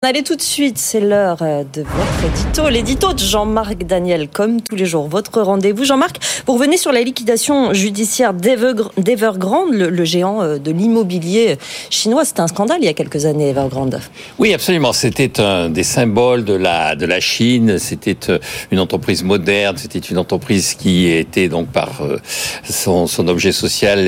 Allez tout de suite, c'est l'heure euh, de votre édito, l'édito de Jean-Marc Daniel, comme tous les jours. Votre rendez-vous, Jean-Marc, vous revenez sur la liquidation judiciaire d'Evergrande, le, géant euh, de l'immobilier chinois. C'était un scandale il y a quelques années, Evergrande. Oui, absolument. C'était un des symboles de la, de la Chine. C'était euh, une entreprise moderne. C'était une entreprise qui était donc par son, son objet social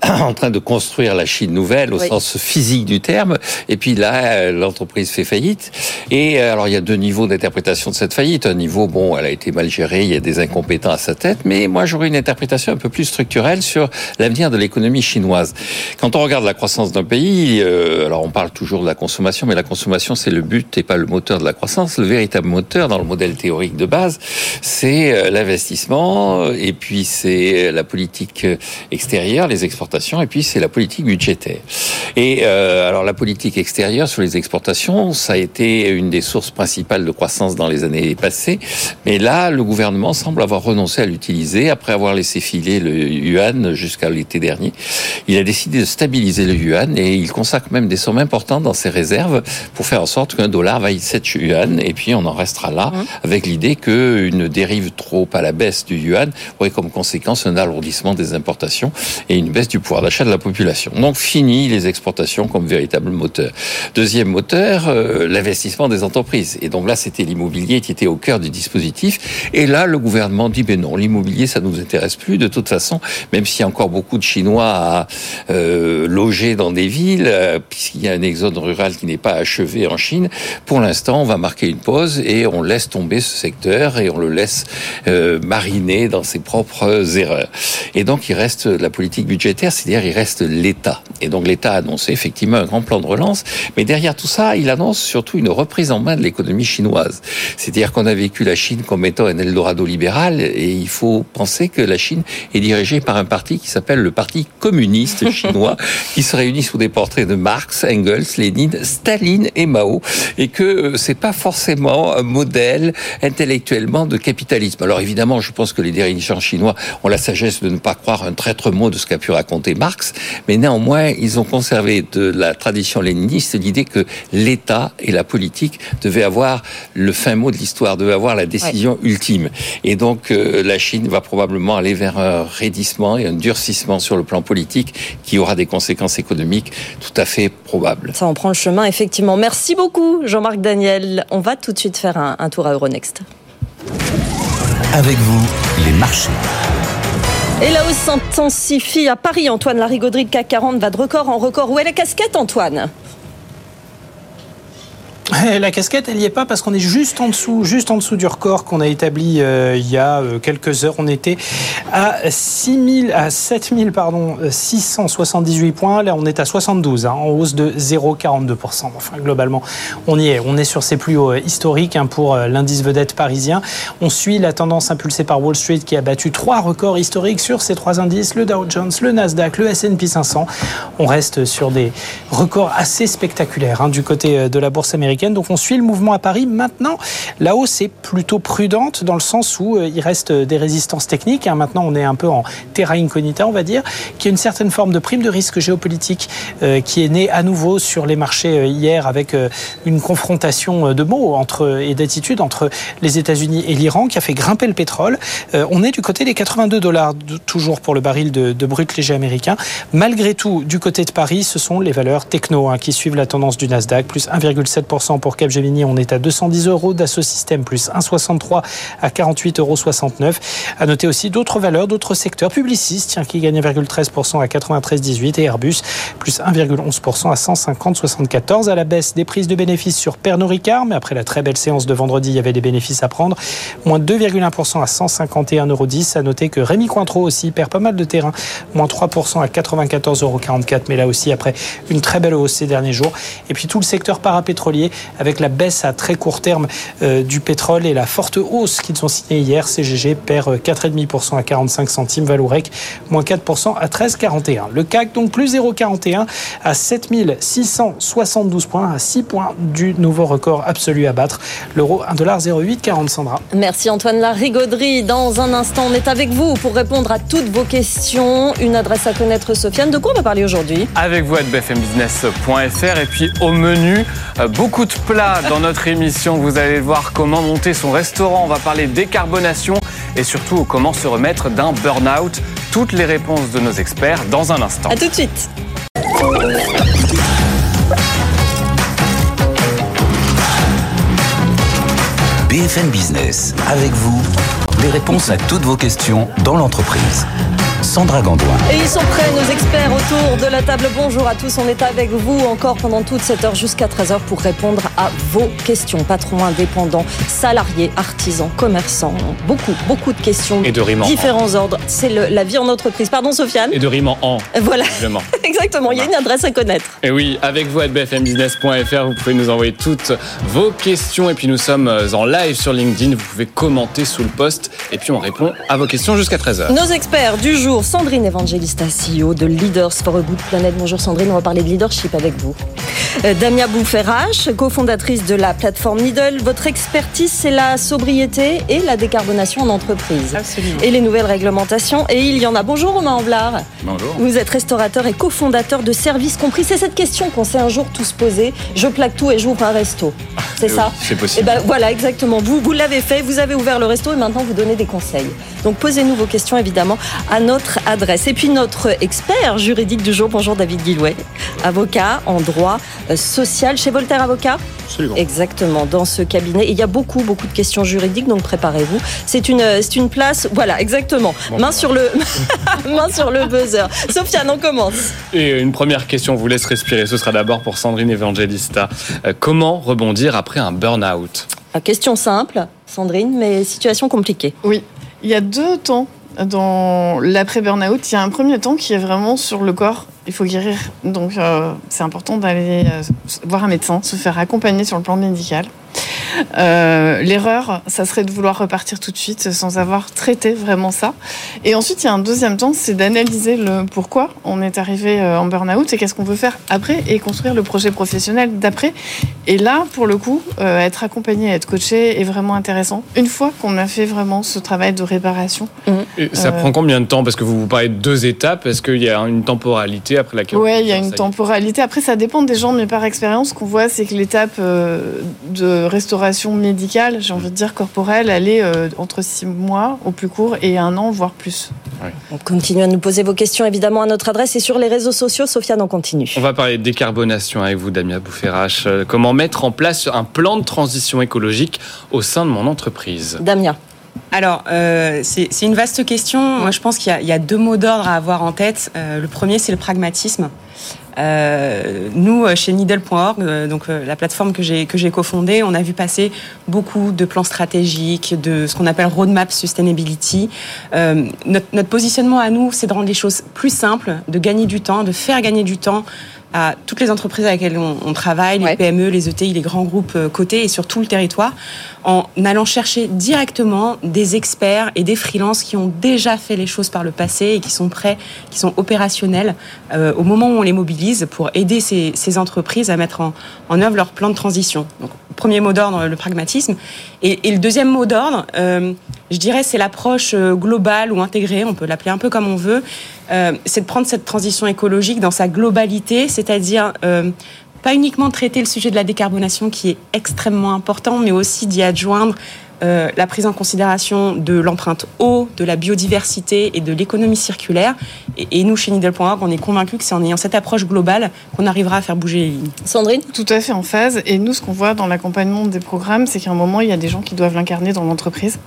en train de construire la Chine nouvelle au sens physique du terme. Et puis là, l'entreprise fait faillite. Et euh, alors, il y a deux niveaux d'interprétation de cette faillite. Un niveau, bon, elle a été mal gérée, il y a des incompétents à sa tête, mais moi, j'aurais une interprétation un peu plus structurelle sur l'avenir de l'économie chinoise. Quand on regarde la croissance d'un pays, euh, alors on parle toujours de la consommation, mais la consommation, c'est le but et pas le moteur de la croissance. Le véritable moteur dans le modèle théorique de base, c'est euh, l'investissement, et puis c'est la politique extérieure, les exportations, et puis c'est la politique budgétaire. Et alors la politique extérieure sur les exportations, ça a été une des sources principales de croissance dans les années passées. Mais là, le gouvernement semble avoir renoncé à l'utiliser après avoir laissé filer le yuan jusqu'à l'été dernier. Il a décidé de stabiliser le yuan et il consacre même des sommes importantes dans ses réserves pour faire en sorte qu'un dollar vaille 7 yuan et puis on en restera là mmh. avec l'idée qu'une dérive trop à la baisse du yuan aurait comme conséquence un alourdissement des importations et une baisse du pouvoir d'achat de la population. Donc fini les exportations comme véritable moteur. Deuxième moteur, euh, l'investissement des entreprises. Et donc là, c'était l'immobilier qui était au cœur du dispositif. Et là, le gouvernement dit, ben non, l'immobilier, ça nous intéresse plus. De toute façon, même s'il y a encore beaucoup de Chinois à euh, loger dans des villes, euh, puisqu'il y a un exode rural qui n'est pas achevé en Chine, pour l'instant, on va marquer une pause et on laisse tomber ce secteur et on le laisse mariner dans ses propres erreurs. Et donc, il reste la politique budgétaire, c'est-à-dire il reste l'État. Et donc, l'État a annoncé effectivement un grand plan de relance, mais derrière tout ça, il annonce surtout une reprise en main de l'économie chinoise. C'est-à-dire qu'on a vécu la Chine comme étant un Eldorado libéral et il faut penser que la Chine est dirigée par un parti qui s'appelle le Parti communiste chinois qui se réunit sous des portraits de Marx, Engels, Lénine, Staline et Mao et que euh, c'est pas forcément un modèle intellectuellement de capitalisme. Alors évidemment, je pense que les dirigeants chinois ont la sagesse de ne pas croire un traître mot de ce qu'a pu raconter Marx, mais néanmoins, ils ont conservé de la tradition léniniste l'idée que l'État et la politique devaient avoir le fin mot de l'histoire, devaient avoir la décision ultime. Et donc euh, la Chine va probablement aller vers un raidissement et un durcissement sur le plan politique qui aura des conséquences économiques tout à fait probables. Ça en prend le chemin, effectivement. Merci beaucoup, Jean-Marc Daniel. On va tout de suite faire un, un tour à Euronext. Avec vous, les marchés. Et la hausse s'intensifie à Paris. Antoine Larigauderie, CAC 40 va de record en record. Où est la casquette, Antoine? La casquette, elle n'y est pas parce qu'on est juste en dessous, juste en dessous du record qu'on a établi euh, il y a euh, quelques heures. On était à 6000, à 7000, pardon, 678 points. Là, on est à 72, hein, en hausse de 0,42%. Enfin, globalement, on y est. On est sur ces plus hauts euh, historiques hein, pour l'indice vedette parisien. On suit la tendance impulsée par Wall Street qui a battu trois records historiques sur ces trois indices le Dow Jones, le Nasdaq, le S&P 500. On reste sur des records assez spectaculaires hein, du côté de la bourse américaine. Donc on suit le mouvement à Paris. Maintenant, la hausse est plutôt prudente dans le sens où euh, il reste des résistances techniques. Hein. Maintenant, on est un peu en terra incognita, on va dire, qui a une certaine forme de prime de risque géopolitique euh, qui est née à nouveau sur les marchés euh, hier avec une confrontation de mots entre, et d'attitudes entre les États-Unis et l'Iran qui a fait grimper le pétrole. on est du côté des 82 dollars toujours pour le baril de, brut léger américain. Malgré tout, du côté de Paris, ce sont les valeurs techno hein, qui suivent la tendance du Nasdaq, plus 1,7% pour Capgemini, on est à 210 euros. Dassault Systèmes plus 1,63 à 48,69 euros. À noter aussi d'autres valeurs, d'autres secteurs. publicistes tiens, qui gagne 1,13% à 93,18 et Airbus plus 1,11% à 150,74. À la baisse des prises de bénéfices sur Pernod Ricard, mais après la très belle séance de vendredi, il y avait des bénéfices à prendre. Moins 2,1% à 151,10 euros. À noter que Rémi Cointreau aussi perd pas mal de terrain. Moins 3% à 94,44 euros. Mais là aussi, après une très belle hausse ces derniers jours. Et puis tout le secteur parapétrolier avec la baisse à très court terme euh, du pétrole et la forte hausse qu'ils ont signée hier. CGG perd 4,5% à 45 centimes, Valourec moins 4% à 13,41. Le CAC donc plus 0,41 à 7672 points, à 6 points du nouveau record absolu à battre. L'euro 1,0840 Sandra. Merci Antoine Larigauderie. Dans un instant, on est avec vous pour répondre à toutes vos questions. Une adresse à connaître, Sofiane. De quoi on va parler aujourd'hui? Avec vous à bfmbusiness.fr et puis au menu, euh, beaucoup beaucoup de plats dans notre émission. Vous allez voir comment monter son restaurant. On va parler décarbonation et surtout comment se remettre d'un burn-out. Toutes les réponses de nos experts dans un instant. A tout de suite. BFM Business, avec vous, les réponses à toutes vos questions dans l'entreprise. Sandra Gandoin. Et ils sont prêts, nos experts autour de la table. Bonjour à tous, on est avec vous encore pendant toute cette heure jusqu'à 13h pour répondre à vos questions. Patrons indépendants, salariés, artisans, commerçants, beaucoup, beaucoup de questions. Et de rimes en Différents ordres. C'est la vie en entreprise. Pardon Sofiane Et de rime en en. Voilà, exactement, il y a une adresse à connaître. Et oui, avec vous à bfmbusiness.fr, vous pouvez nous envoyer toutes vos questions. Et puis nous sommes en live sur LinkedIn. Vous pouvez commenter sous le post. Et puis on répond à vos questions jusqu'à 13h. Nos experts du jour, Sandrine Evangelista, CEO de Leaders for a Good Planet. Bonjour Sandrine, on va parler de leadership avec vous. Euh, Damia Boufferache, cofondatrice de la plateforme Needle. Votre expertise, c'est la sobriété et la décarbonation en entreprise. Absolument. Et les nouvelles réglementations. Et il y en a. Bonjour Romain Amblard. Bonjour. Vous êtes restaurateur et cofondateur de Services Compris. C'est cette question qu'on s'est un jour tous posée. Je plaque tout et j'ouvre un resto. C'est Eh ça oui, C'est et possible. ben voilà, exactement. Vous, vous l'avez fait, vous avez ouvert le resto et maintenant vous donnez des conseils. Donc posez-nous vos questions évidemment à notre adresse. Et puis notre expert juridique du jour, bonjour David Guillouet, avocat en droit euh, social chez Voltaire Avocat. Absolument. Exactement, dans ce cabinet. Et il y a beaucoup, beaucoup de questions juridiques, donc préparez-vous. C'est une, c'est une place, voilà, exactement. main, sur le, main sur le buzzer. Sofiane, on commence. Et une première question, on vous laisse respirer. Ce sera d'abord pour Sandrine Evangelista. Euh, comment rebondir après un burn-out? Ah, Question simple, Sandrine, mais situation compliquée. Oui, il y a deux temps dans l'après-burnout. Il y a un premier temps qui est vraiment sur le corps. Il faut guérir. Donc, euh, c'est important d'aller euh, voir un médecin, se faire accompagner sur le plan médical. Euh, L'erreur, ça serait de vouloir repartir tout de suite sans avoir traité vraiment ça. Et ensuite, il y a un deuxième temps, c'est d'analyser le pourquoi on est arrivé euh, en burn-out et qu'est-ce qu'on veut faire après et construire le projet professionnel d'après. Et là, pour le coup, euh, être accompagné, être coaché est vraiment intéressant. Une fois qu'on a fait vraiment ce travail de réparation. Et ça Euh. prend combien de temps? Parce que vous vous parlez de deux étapes. Est-ce qu'il y a une temporalité après laquelle peut il y a une temporalité. Après, ça dépend des gens, mais par expérience, ce qu'on voit, c'est que l'étape de restauration médicale, j'ai envie de dire corporelle, elle est euh, entre six mois au plus court et un an, voire plus. On continue à nous poser vos questions évidemment à notre adresse et sur les réseaux sociaux. Sofiane, on continue. On va parler de décarbonation avec vous, Damia Boufferache. Euh, Comment mettre en place un plan de transition écologique au sein de mon entreprise? Damien. Alors, euh, c'est une vaste question. Moi, je pense qu'il y, a- il y a deux mots d'ordre à avoir en tête. Euh, le premier, c'est le pragmatisme. Euh, nous, euh, chez Needle.org, euh, donc euh, la plateforme que j'ai que j'ai cofondée, on a vu passer beaucoup de plans stratégiques, de ce qu'on appelle roadmap sustainability. Euh, notre, notre positionnement à nous, c'est de rendre les choses plus simples, de gagner du temps, de faire gagner du temps à toutes les entreprises avec lesquelles on, on travaille, les Ouais. PME, les ETI, les grands groupes cotés et sur tout le territoire, en allant chercher directement des experts et des freelances qui ont déjà fait les choses par le passé et qui sont prêts, qui sont opérationnels euh, au moment où on les mobilise pour aider ces, entreprises à mettre en, œuvre leur plan de transition. Donc, premier mot d'ordre, le pragmatisme. Et, le deuxième mot d'ordre, euh, je dirais, c'est l'approche euh, globale ou intégrée, on peut l'appeler un peu comme on veut, c'est de prendre cette transition écologique dans sa globalité, c'est-à-dire pas uniquement traiter le sujet de la décarbonation qui est extrêmement important, mais aussi d'y adjoindre euh, la prise en considération de l'empreinte eau, de la biodiversité et de l'économie circulaire. Et, et nous, chez Needle.org, on est convaincus que c'est en ayant cette approche globale qu'on arrivera à faire bouger les lignes. Sandrine? Tout à fait en phase. Et nous, ce qu'on voit dans l'accompagnement des programmes, c'est qu'à un moment, il y a des gens qui doivent l'incarner dans l'entreprise,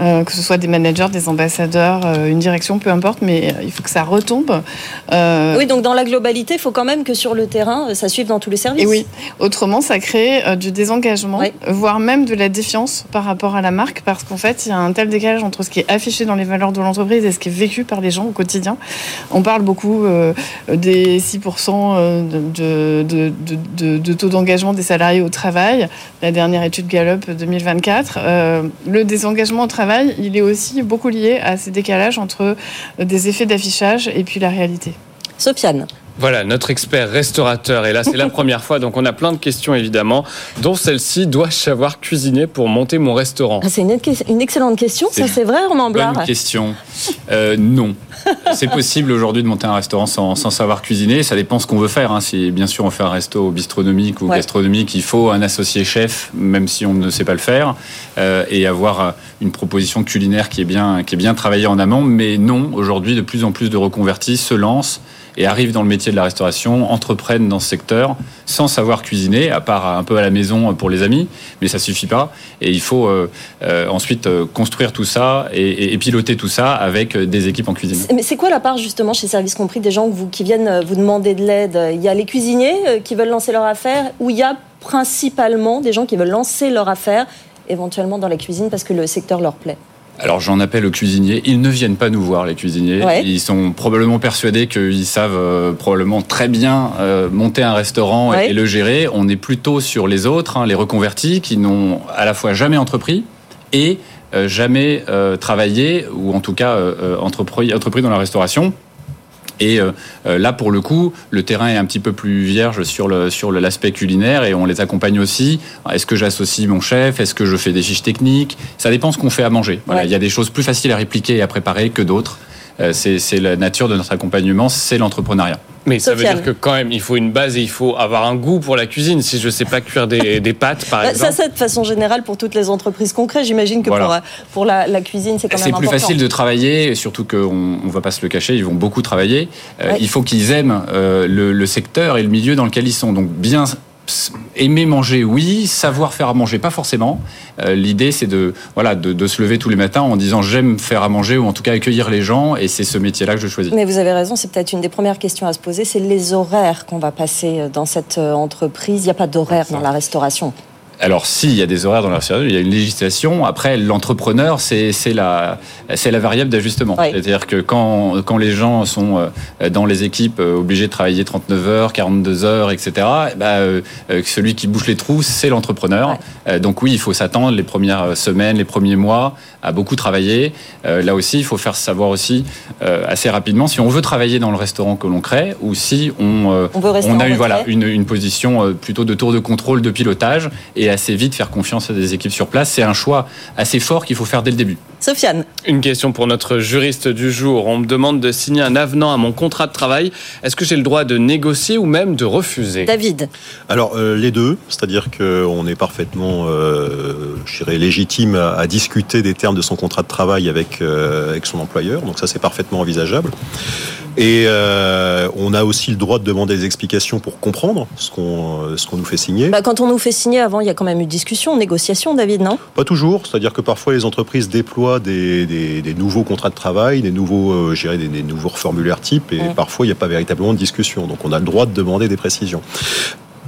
Euh, que ce soit des managers, des ambassadeurs, euh, une direction, peu importe, mais il faut que ça retombe. Euh, Oui, donc dans la globalité, il faut quand même que sur le terrain, ça suive dans tous les services. Et oui, autrement, ça crée euh, du désengagement, voire même de la défiance par rapport à la marque, parce qu'en fait, il y a un tel décalage entre ce qui est affiché dans les valeurs de l'entreprise et ce qui est vécu par les gens au quotidien. On parle beaucoup euh, des 6% de, de, de, taux d'engagement des salariés au travail, la dernière étude Gallup 2024. Euh, le désengagement au travail, il est aussi beaucoup lié à ces décalages entre euh, des effets d'affichage et puis la réalité. Sofiane. Voilà, notre expert restaurateur est là, c'est la première fois, donc on a plein de questions évidemment, dont celle-ci, dois-je savoir cuisiner pour monter mon restaurant? Ah, c'est une, une excellente question, ça c'est vrai Romain Blard? Bonne question. Euh, non. C'est possible aujourd'hui de monter un restaurant sans, sans savoir cuisiner. Ça dépend ce qu'on veut faire. Hein. Si bien sûr on fait un resto bistronomique ou Ouais. gastronomique, il faut un associé chef, même si on ne sait pas le faire, euh, et avoir euh, une proposition culinaire qui est bien, qui est bien travaillée en amont. Mais non, aujourd'hui, de plus en plus de reconvertis se lancent et arrivent dans le métier de la restauration, entreprennent dans ce secteur sans savoir cuisiner, à part un peu à la maison pour les amis, mais ça suffit pas. Et il faut euh, euh, ensuite euh, construire tout ça et, piloter tout ça avec des équipes en cuisine. Mais c'est quoi la part justement chez Service Compris des gens qui viennent vous demander de l'aide? Il y a les cuisiniers qui veulent lancer leur affaire ou il y a principalement des gens qui veulent lancer leur affaire éventuellement dans la cuisine parce que le secteur leur plaît? Alors j'en appelle aux cuisiniers. Ils ne viennent pas nous voir, les cuisiniers. Ouais. Ils sont probablement persuadés qu'ils savent euh, probablement très bien euh, monter un restaurant et- Ouais. et, le gérer. On est plutôt sur les autres, hein, les reconvertis, qui n'ont à la fois jamais entrepris et euh, jamais travaillé, ou en tout cas entrepris, entrepris dans la restauration. Et euh, euh, là, pour le coup, le terrain est un petit peu plus vierge sur le sur l'aspect culinaire et on les accompagne aussi. Est-ce que j'associe mon chef? Est-ce que je fais des fiches techniques? Ça dépend ce qu'on fait à manger. Voilà, Ouais. il y a des choses plus faciles à répliquer et à préparer que d'autres. Euh, c'est la nature de notre accompagnement, c'est l'entrepreneuriat. Mais ça veut dire que quand même, il faut une base et il faut avoir un goût pour la cuisine. Si je sais pas cuire des, des pâtes, par Bah, exemple. Ça, c'est de façon générale pour toutes les entreprises concrètes. J'imagine que Voilà. pour, euh, pour la, la cuisine, c'est quand même C'est important. plus facile de travailler, surtout qu'on ne va pas se le cacher, ils vont beaucoup travailler. Euh, Ouais. Il faut qu'ils aiment euh, le, le secteur et le milieu dans lequel ils sont. Donc bien aimer manger, oui. Savoir faire à manger, pas forcément. Euh, L'idée, c'est de, voilà, de, de se lever tous les matins en disant j'aime faire à manger ou en tout cas accueillir les gens et c'est ce métier-là que je choisis. Mais vous avez raison, c'est peut-être une des premières questions à se poser, c'est les horaires qu'on va passer euh, dans cette euh, entreprise. Il n'y a pas d'horaire dans la restauration. Alors, si, il y a des horaires dans la il y a une législation. Après, l'entrepreneur, c'est la, la variable d'ajustement. Oui. C'est-à-dire que quand, quand les gens sont euh, dans les équipes euh, obligés de travailler 39 heures, 42 heures, etc., bah, euh, euh, celui qui bouche les trous, c'est l'entrepreneur. Donc oui, il faut s'attendre les premières semaines, les premiers mois à beaucoup travailler. Là aussi, il faut faire savoir aussi assez rapidement si on veut travailler dans le restaurant que l'on crée ou si on, On on a eu voilà, une, une position plutôt de tour de contrôle, de pilotage, et assez vite faire confiance à des équipes sur place. C'est un choix assez fort qu'il faut faire dès le début. Sofiane, Une question pour notre juriste du jour. On me demande de signer un avenant à mon contrat de travail. Est-ce que j'ai le droit de négocier ou même de refuser? David, Alors euh, les deux, c'est-à-dire qu'on est parfaitement, euh, je dirais, légitime à, à discuter des termes de son contrat de travail avec euh, avec son employeur. Donc ça c'est parfaitement envisageable. Et euh, on a aussi le droit de demander des explications pour comprendre ce qu'on euh, ce qu'on nous fait signer. bah, quand on nous fait signer avant, il y a quand même eu discussion, négociation, David, non? Pas toujours, c'est-à-dire que parfois les entreprises déploient des, des, des nouveaux contrats de travail, des nouveaux, euh, des, des nouveaux formulaires types, et parfois il n'y a pas véritablement de discussion. Donc on a le droit de demander des précisions.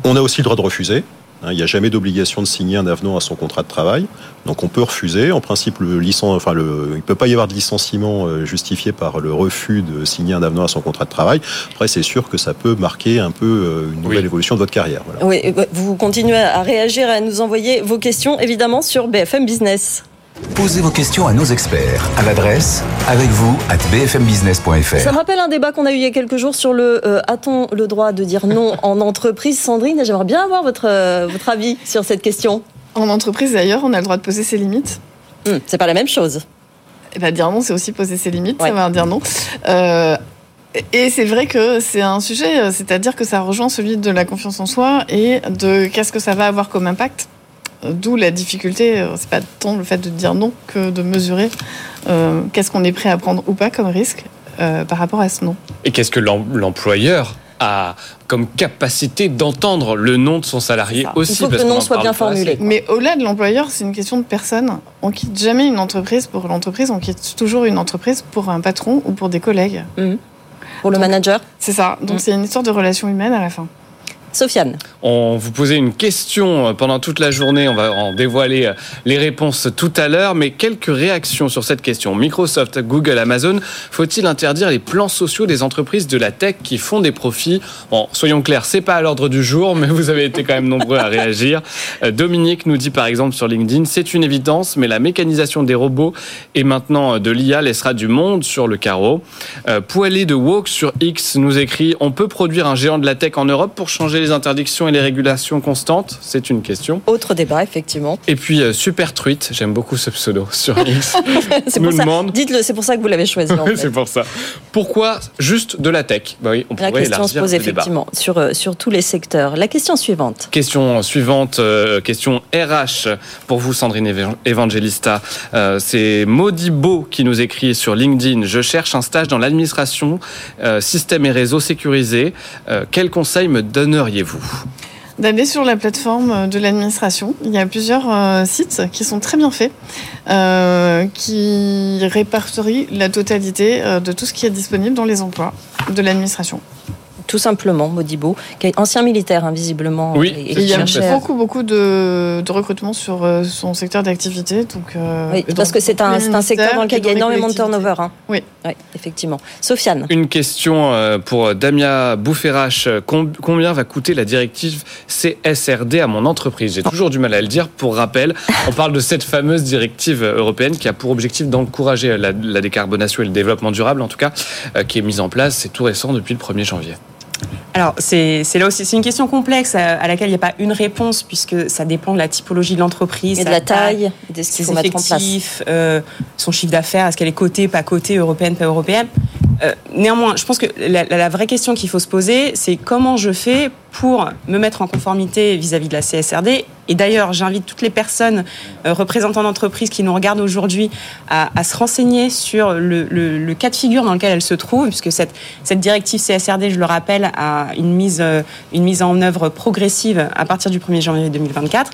On a aussi le droit de refuser. Hein, Il n'y a jamais d'obligation de signer un avenant à son contrat de travail, donc on peut refuser. En principe, le licen... enfin, le... il ne peut pas y avoir de licenciement euh, justifié par le refus de signer un avenant à son contrat de travail. Après, c'est sûr que ça peut marquer un peu euh, une nouvelle Oui. évolution de votre carrière. Voilà. Oui, vous continuez à réagir, à nous envoyer vos questions, évidemment, sur BFM Business. Posez vos questions à nos experts à l'adresse avec vous at Ça bfmbusiness.fr. me rappelle un débat qu'on a eu il y a quelques jours sur le euh, a-t-on le droit de dire non en entreprise Sandrine, j'aimerais bien avoir votre, euh, votre avis sur cette question. En entreprise, d'ailleurs, on a le droit de poser ses limites. Hum, c'est pas la même chose. Et bah, dire non, c'est aussi poser ses limites, Ouais. savoir dire non. Euh, et c'est vrai que c'est un sujet, c'est-à-dire que ça rejoint celui de la confiance en soi et de qu'est-ce que ça va avoir comme impact. D'où la difficulté, euh, c'est pas tant le fait de dire non que de mesurer euh, qu'est-ce qu'on est prêt à prendre ou pas comme risque euh, par rapport à ce non. Et qu'est-ce que l'em- l'employeur a comme capacité d'entendre le nom de son salarié aussi Il faut que le nom soit bien formulé. Mais au-delà de l'employeur, c'est une question de personne. On quitte jamais une entreprise pour l'entreprise, on quitte toujours une entreprise pour un patron ou pour des collègues. Pour le Donc- manager C'est ça. Donc Mm. c'est une histoire de relation humaine à la fin. Sofiane. On vous posait une question pendant toute la journée. On va en dévoiler les réponses tout à l'heure, mais quelques réactions sur cette question. Microsoft, Google, Amazon, faut-il interdire les plans sociaux des entreprises de la tech qui font des profits? Bon, soyons clairs, c'est pas à l'ordre du jour, mais vous avez été quand même nombreux à réagir. Euh, Dominique nous dit par exemple sur LinkedIn, c'est une évidence, mais la mécanisation des robots et maintenant de l'IA laissera du monde sur le carreau. Euh, Poilé de Woke sur X nous écrit, on peut produire un géant de la tech en Europe pour changer les interdictions et les régulations constantes C'est une question. Autre débat, effectivement. Et puis euh, Super Truite, j'aime beaucoup ce pseudo sur X. c'est nous demande- Dites-le, c'est pour ça que vous l'avez choisi. en fait. c'est pour ça. Pourquoi juste de la tech? Bah oui, on La pourrait question se pose effectivement sur, euh, sur tous les secteurs. La question suivante. Question suivante, euh, question RH pour vous, Sandrine Evan- Evangelista. C'est Modibo qui nous écrit sur LinkedIn. Je cherche un stage dans l'administration, système et réseau sécurisés. Euh, quel conseil me D'aller sur la plateforme de l'administration. Il y a plusieurs euh, sites qui sont très bien faits, euh, qui répertorient la totalité euh, de tout ce qui est disponible dans les emplois de l'administration. Tout simplement, Modibo, qui est ancien militaire, hein, visiblement. Oui, et- et Et qui il y a beaucoup, beaucoup de, de recrutement sur euh, son secteur d'activité. Donc, euh, Oui, parce que c'est un, secteur dans lequel il y a énormément de turnover. hein. Oui. Oui, effectivement. Sofiane. Une question euh, pour Damia Boufferache. Com- Combien va coûter la directive CSRD à mon entreprise? J'ai toujours du mal à le dire. Pour rappel, on parle de cette fameuse directive européenne qui a pour objectif d'encourager la, la décarbonation et le développement durable, en tout cas, qui est mise en place. C'est tout récent depuis le 1er janvier. Alors, c'est là aussi, c'est une question complexe à, à laquelle il n'y a pas une réponse, puisque ça dépend de la typologie de l'entreprise. Et de la taille, de ce qu'il ses faut mettre en place. effectifs, euh, son chiffre d'affaires, est-ce qu'elle est cotée, pas cotée, européenne, pas européenne. Euh, néanmoins, je pense que la, la- la vraie question qu'il faut se poser, c'est comment je fais pour me mettre en conformité vis-à-vis de la CSRD. Et d'ailleurs, j'invite toutes les personnes euh, représentants d'entreprises qui nous regardent aujourd'hui à, se renseigner sur le, cas de figure dans lequel elles se trouvent, puisque cette, cette directive CSRD, je le rappelle, a une mise, euh, une mise en œuvre progressive à partir du 1er janvier 2024.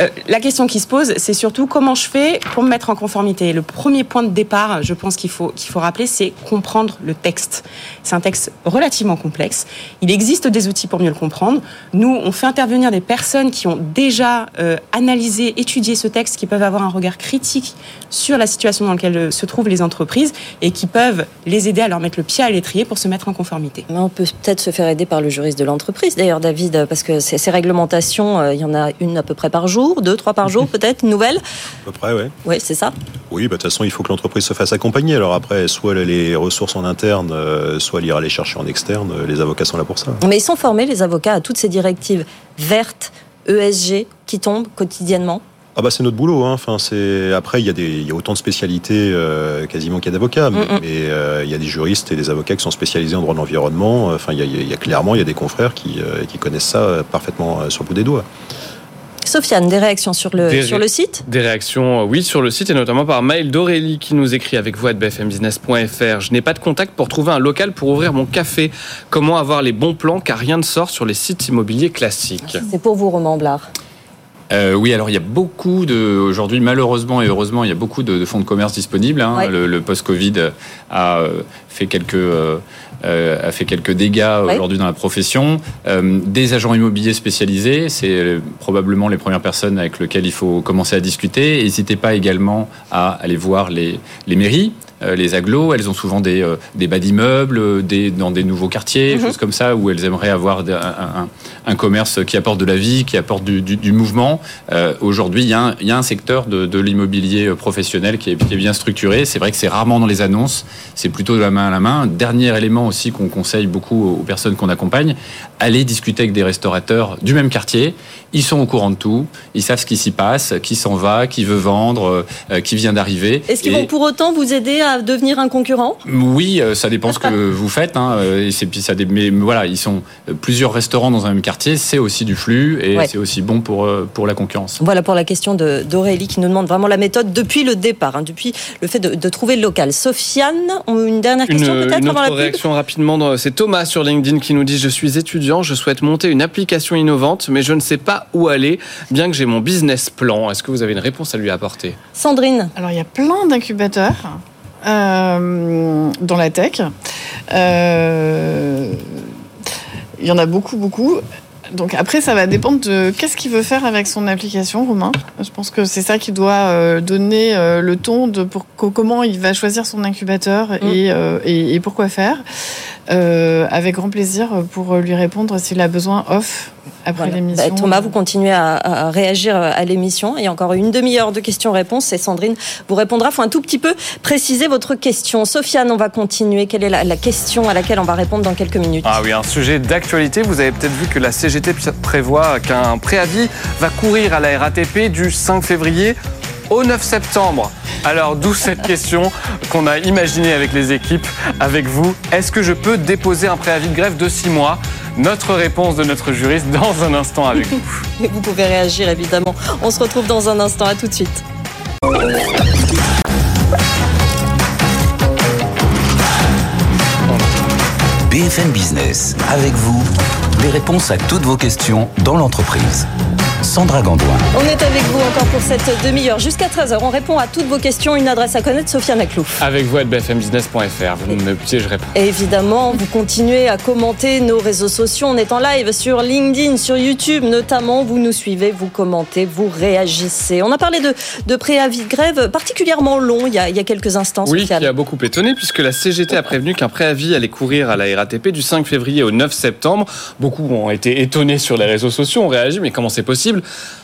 Euh, la question qui se pose, c'est surtout comment je fais pour me mettre en conformité. Le premier point de départ, je pense qu'il faut, rappeler, c'est comprendre le texte. C'est un texte relativement complexe. Il existe des outils pour mieux le comprendre. Nous, on fait intervenir des personnes qui ont déjà euh, analysé, étudié ce texte, qui peuvent avoir un regard critique sur la situation dans laquelle euh, se trouvent les entreprises et qui peuvent les aider à leur mettre le pied à l'étrier pour se mettre en conformité. On peut peut-être se faire aider par le juriste de l'entreprise, d'ailleurs, David, parce que ces, réglementations, il y en a une à peu près par jour, deux, trois par jour, peut-être, une nouvelle. À peu près, ouais. Oui, c'est ça. Oui, bah, de toute façon, il faut que l'entreprise se fasse accompagner. Alors après, soit les ressources en interne, euh, soit elle ira les chercher en externe. Euh, Les avocats sont là pour ça. Mais ils sont formés, les avocats, à toutes ces directives vertes, ESG, qui tombent quotidiennement. Ah bah c'est notre boulot. Hein. Enfin, c'est après il y a des il y a autant de spécialités euh, quasiment qu'il y a d'avocats, mais, Mm, mm. mais, euh, il y a des juristes et des avocats qui sont spécialisés en droit de l'environnement. Enfin, il y a, il y a clairement il y a des confrères qui, euh, qui connaissent ça parfaitement sur le bout des doigts. Sofiane, des réactions sur le, Des sur le site? Des réactions, euh, oui, sur le site et notamment par mail d'Aurélie qui nous écrit avec vous à bfmbusiness.fr. Je n'ai pas de contact pour trouver un local pour ouvrir mon café. Comment avoir les bons plans car rien ne sort sur les sites immobiliers classiques? C'est pour vous, Romain Blard. Euh, oui, alors il y a beaucoup de aujourd'hui malheureusement et heureusement il y a beaucoup de, de fonds de commerce disponibles. hein. Ouais. Le, le post-Covid a euh, fait quelques euh, a fait quelques dégâts aujourd'hui dans la profession. Euh, des agents immobiliers spécialisés, c'est euh, probablement les premières personnes avec lesquelles il faut commencer à discuter. N'hésitez pas également à aller voir les, les mairies. euh, Les agglos, elles ont souvent des, euh, des bas d'immeubles, euh, des, dans des nouveaux quartiers, Mhm. choses comme ça, où elles aimeraient avoir un, un- un commerce qui apporte de la vie, qui apporte du, du- du mouvement. Euh, Aujourd'hui, il y, a un- il y a un secteur de, de l'immobilier euh, professionnel qui est, qui est bien structuré. C'est vrai que c'est rarement dans les annonces, c'est plutôt de la main à la main. Dernier élément aussi qu'on conseille beaucoup aux personnes qu'on accompagne, allez discuter avec des restaurateurs du même quartier. Ils sont au courant de tout, ils savent ce qui s'y passe, qui s'en va, qui veut vendre, euh, qui vient d'arriver. Est-ce qu'ils Et- vont pour autant vous aider à devenir un concurrent? Oui, euh, ça dépend ce que vous faites. Hein, euh, et c'est puis ça, mais voilà, ils sont plusieurs restaurants dans un même quartier, c'est aussi du flux et Ouais. c'est aussi bon pour euh, pour la concurrence. Voilà pour la question de- d'Aurélie qui nous demande vraiment la méthode depuis le départ, hein, depuis le fait de, de trouver le local. Sofiane, une dernière Une, question peut-être une avant la pub? réaction rapidement. dans- C'est Thomas sur LinkedIn qui nous dit Je suis étudiant, je souhaite monter une application innovante, mais je ne sais pas où aller, bien que j'ai mon business plan. Est-ce que vous avez une réponse à lui apporter? Sandrine, Alors, il y a plein d'incubateurs euh, dans la tech. Euh, il y en a beaucoup, beaucoup. Donc après, ça va dépendre de qu'est-ce qu'il veut faire avec son application, Romain. Je pense que c'est ça qui doit euh, donner le ton de pour, comment il va choisir son incubateur mm. et, et, et, pourquoi faire. Euh, avec grand plaisir pour lui répondre s'il a besoin off après l'émission. Bah, Thomas, vous continuez à, à réagir à l'émission. Il y a encore une demi-heure de questions-réponses et Sandrine vous répondra. Il faut un tout petit peu préciser votre question. Sofiane, on va continuer. Quelle est la, la, question à laquelle on va répondre dans quelques minutes Ah oui, un sujet d'actualité. Vous avez peut-être vu que la CGT prévoit qu'un préavis va courir à la RATP du 5 février au 9 septembre. Alors d'où cette question qu'on a imaginée avec les équipes, avec vous. Est-ce que je peux déposer un préavis de grève de 6 mois? Notre réponse de notre juriste dans un instant avec vous. vous pouvez réagir évidemment. On se retrouve dans un instant. À tout de suite. BFM Business, avec vous, les réponses à toutes vos questions dans l'entreprise. Sandra Gandoin. On est avec vous encore pour cette demi-heure jusqu'à 13h. On répond à toutes vos questions. Une adresse à connaître, Sofiane Aklouf. Avec vous à bfmbusiness.fr. Vous ne me piégerez pas. Évidemment, vous continuez à commenter nos réseaux sociaux. On est en live sur LinkedIn, sur YouTube notamment. Vous nous suivez, vous commentez, vous réagissez. On a parlé de, de préavis de grève particulièrement long il y a, il y a quelques instants. Oui, Sofiane. qui a beaucoup étonné puisque la CGT a prévenu qu'un préavis allait courir à la RATP du 5 février au 9 septembre. Beaucoup ont été étonnés sur les réseaux sociaux, ont réagi, mais comment c'est possible?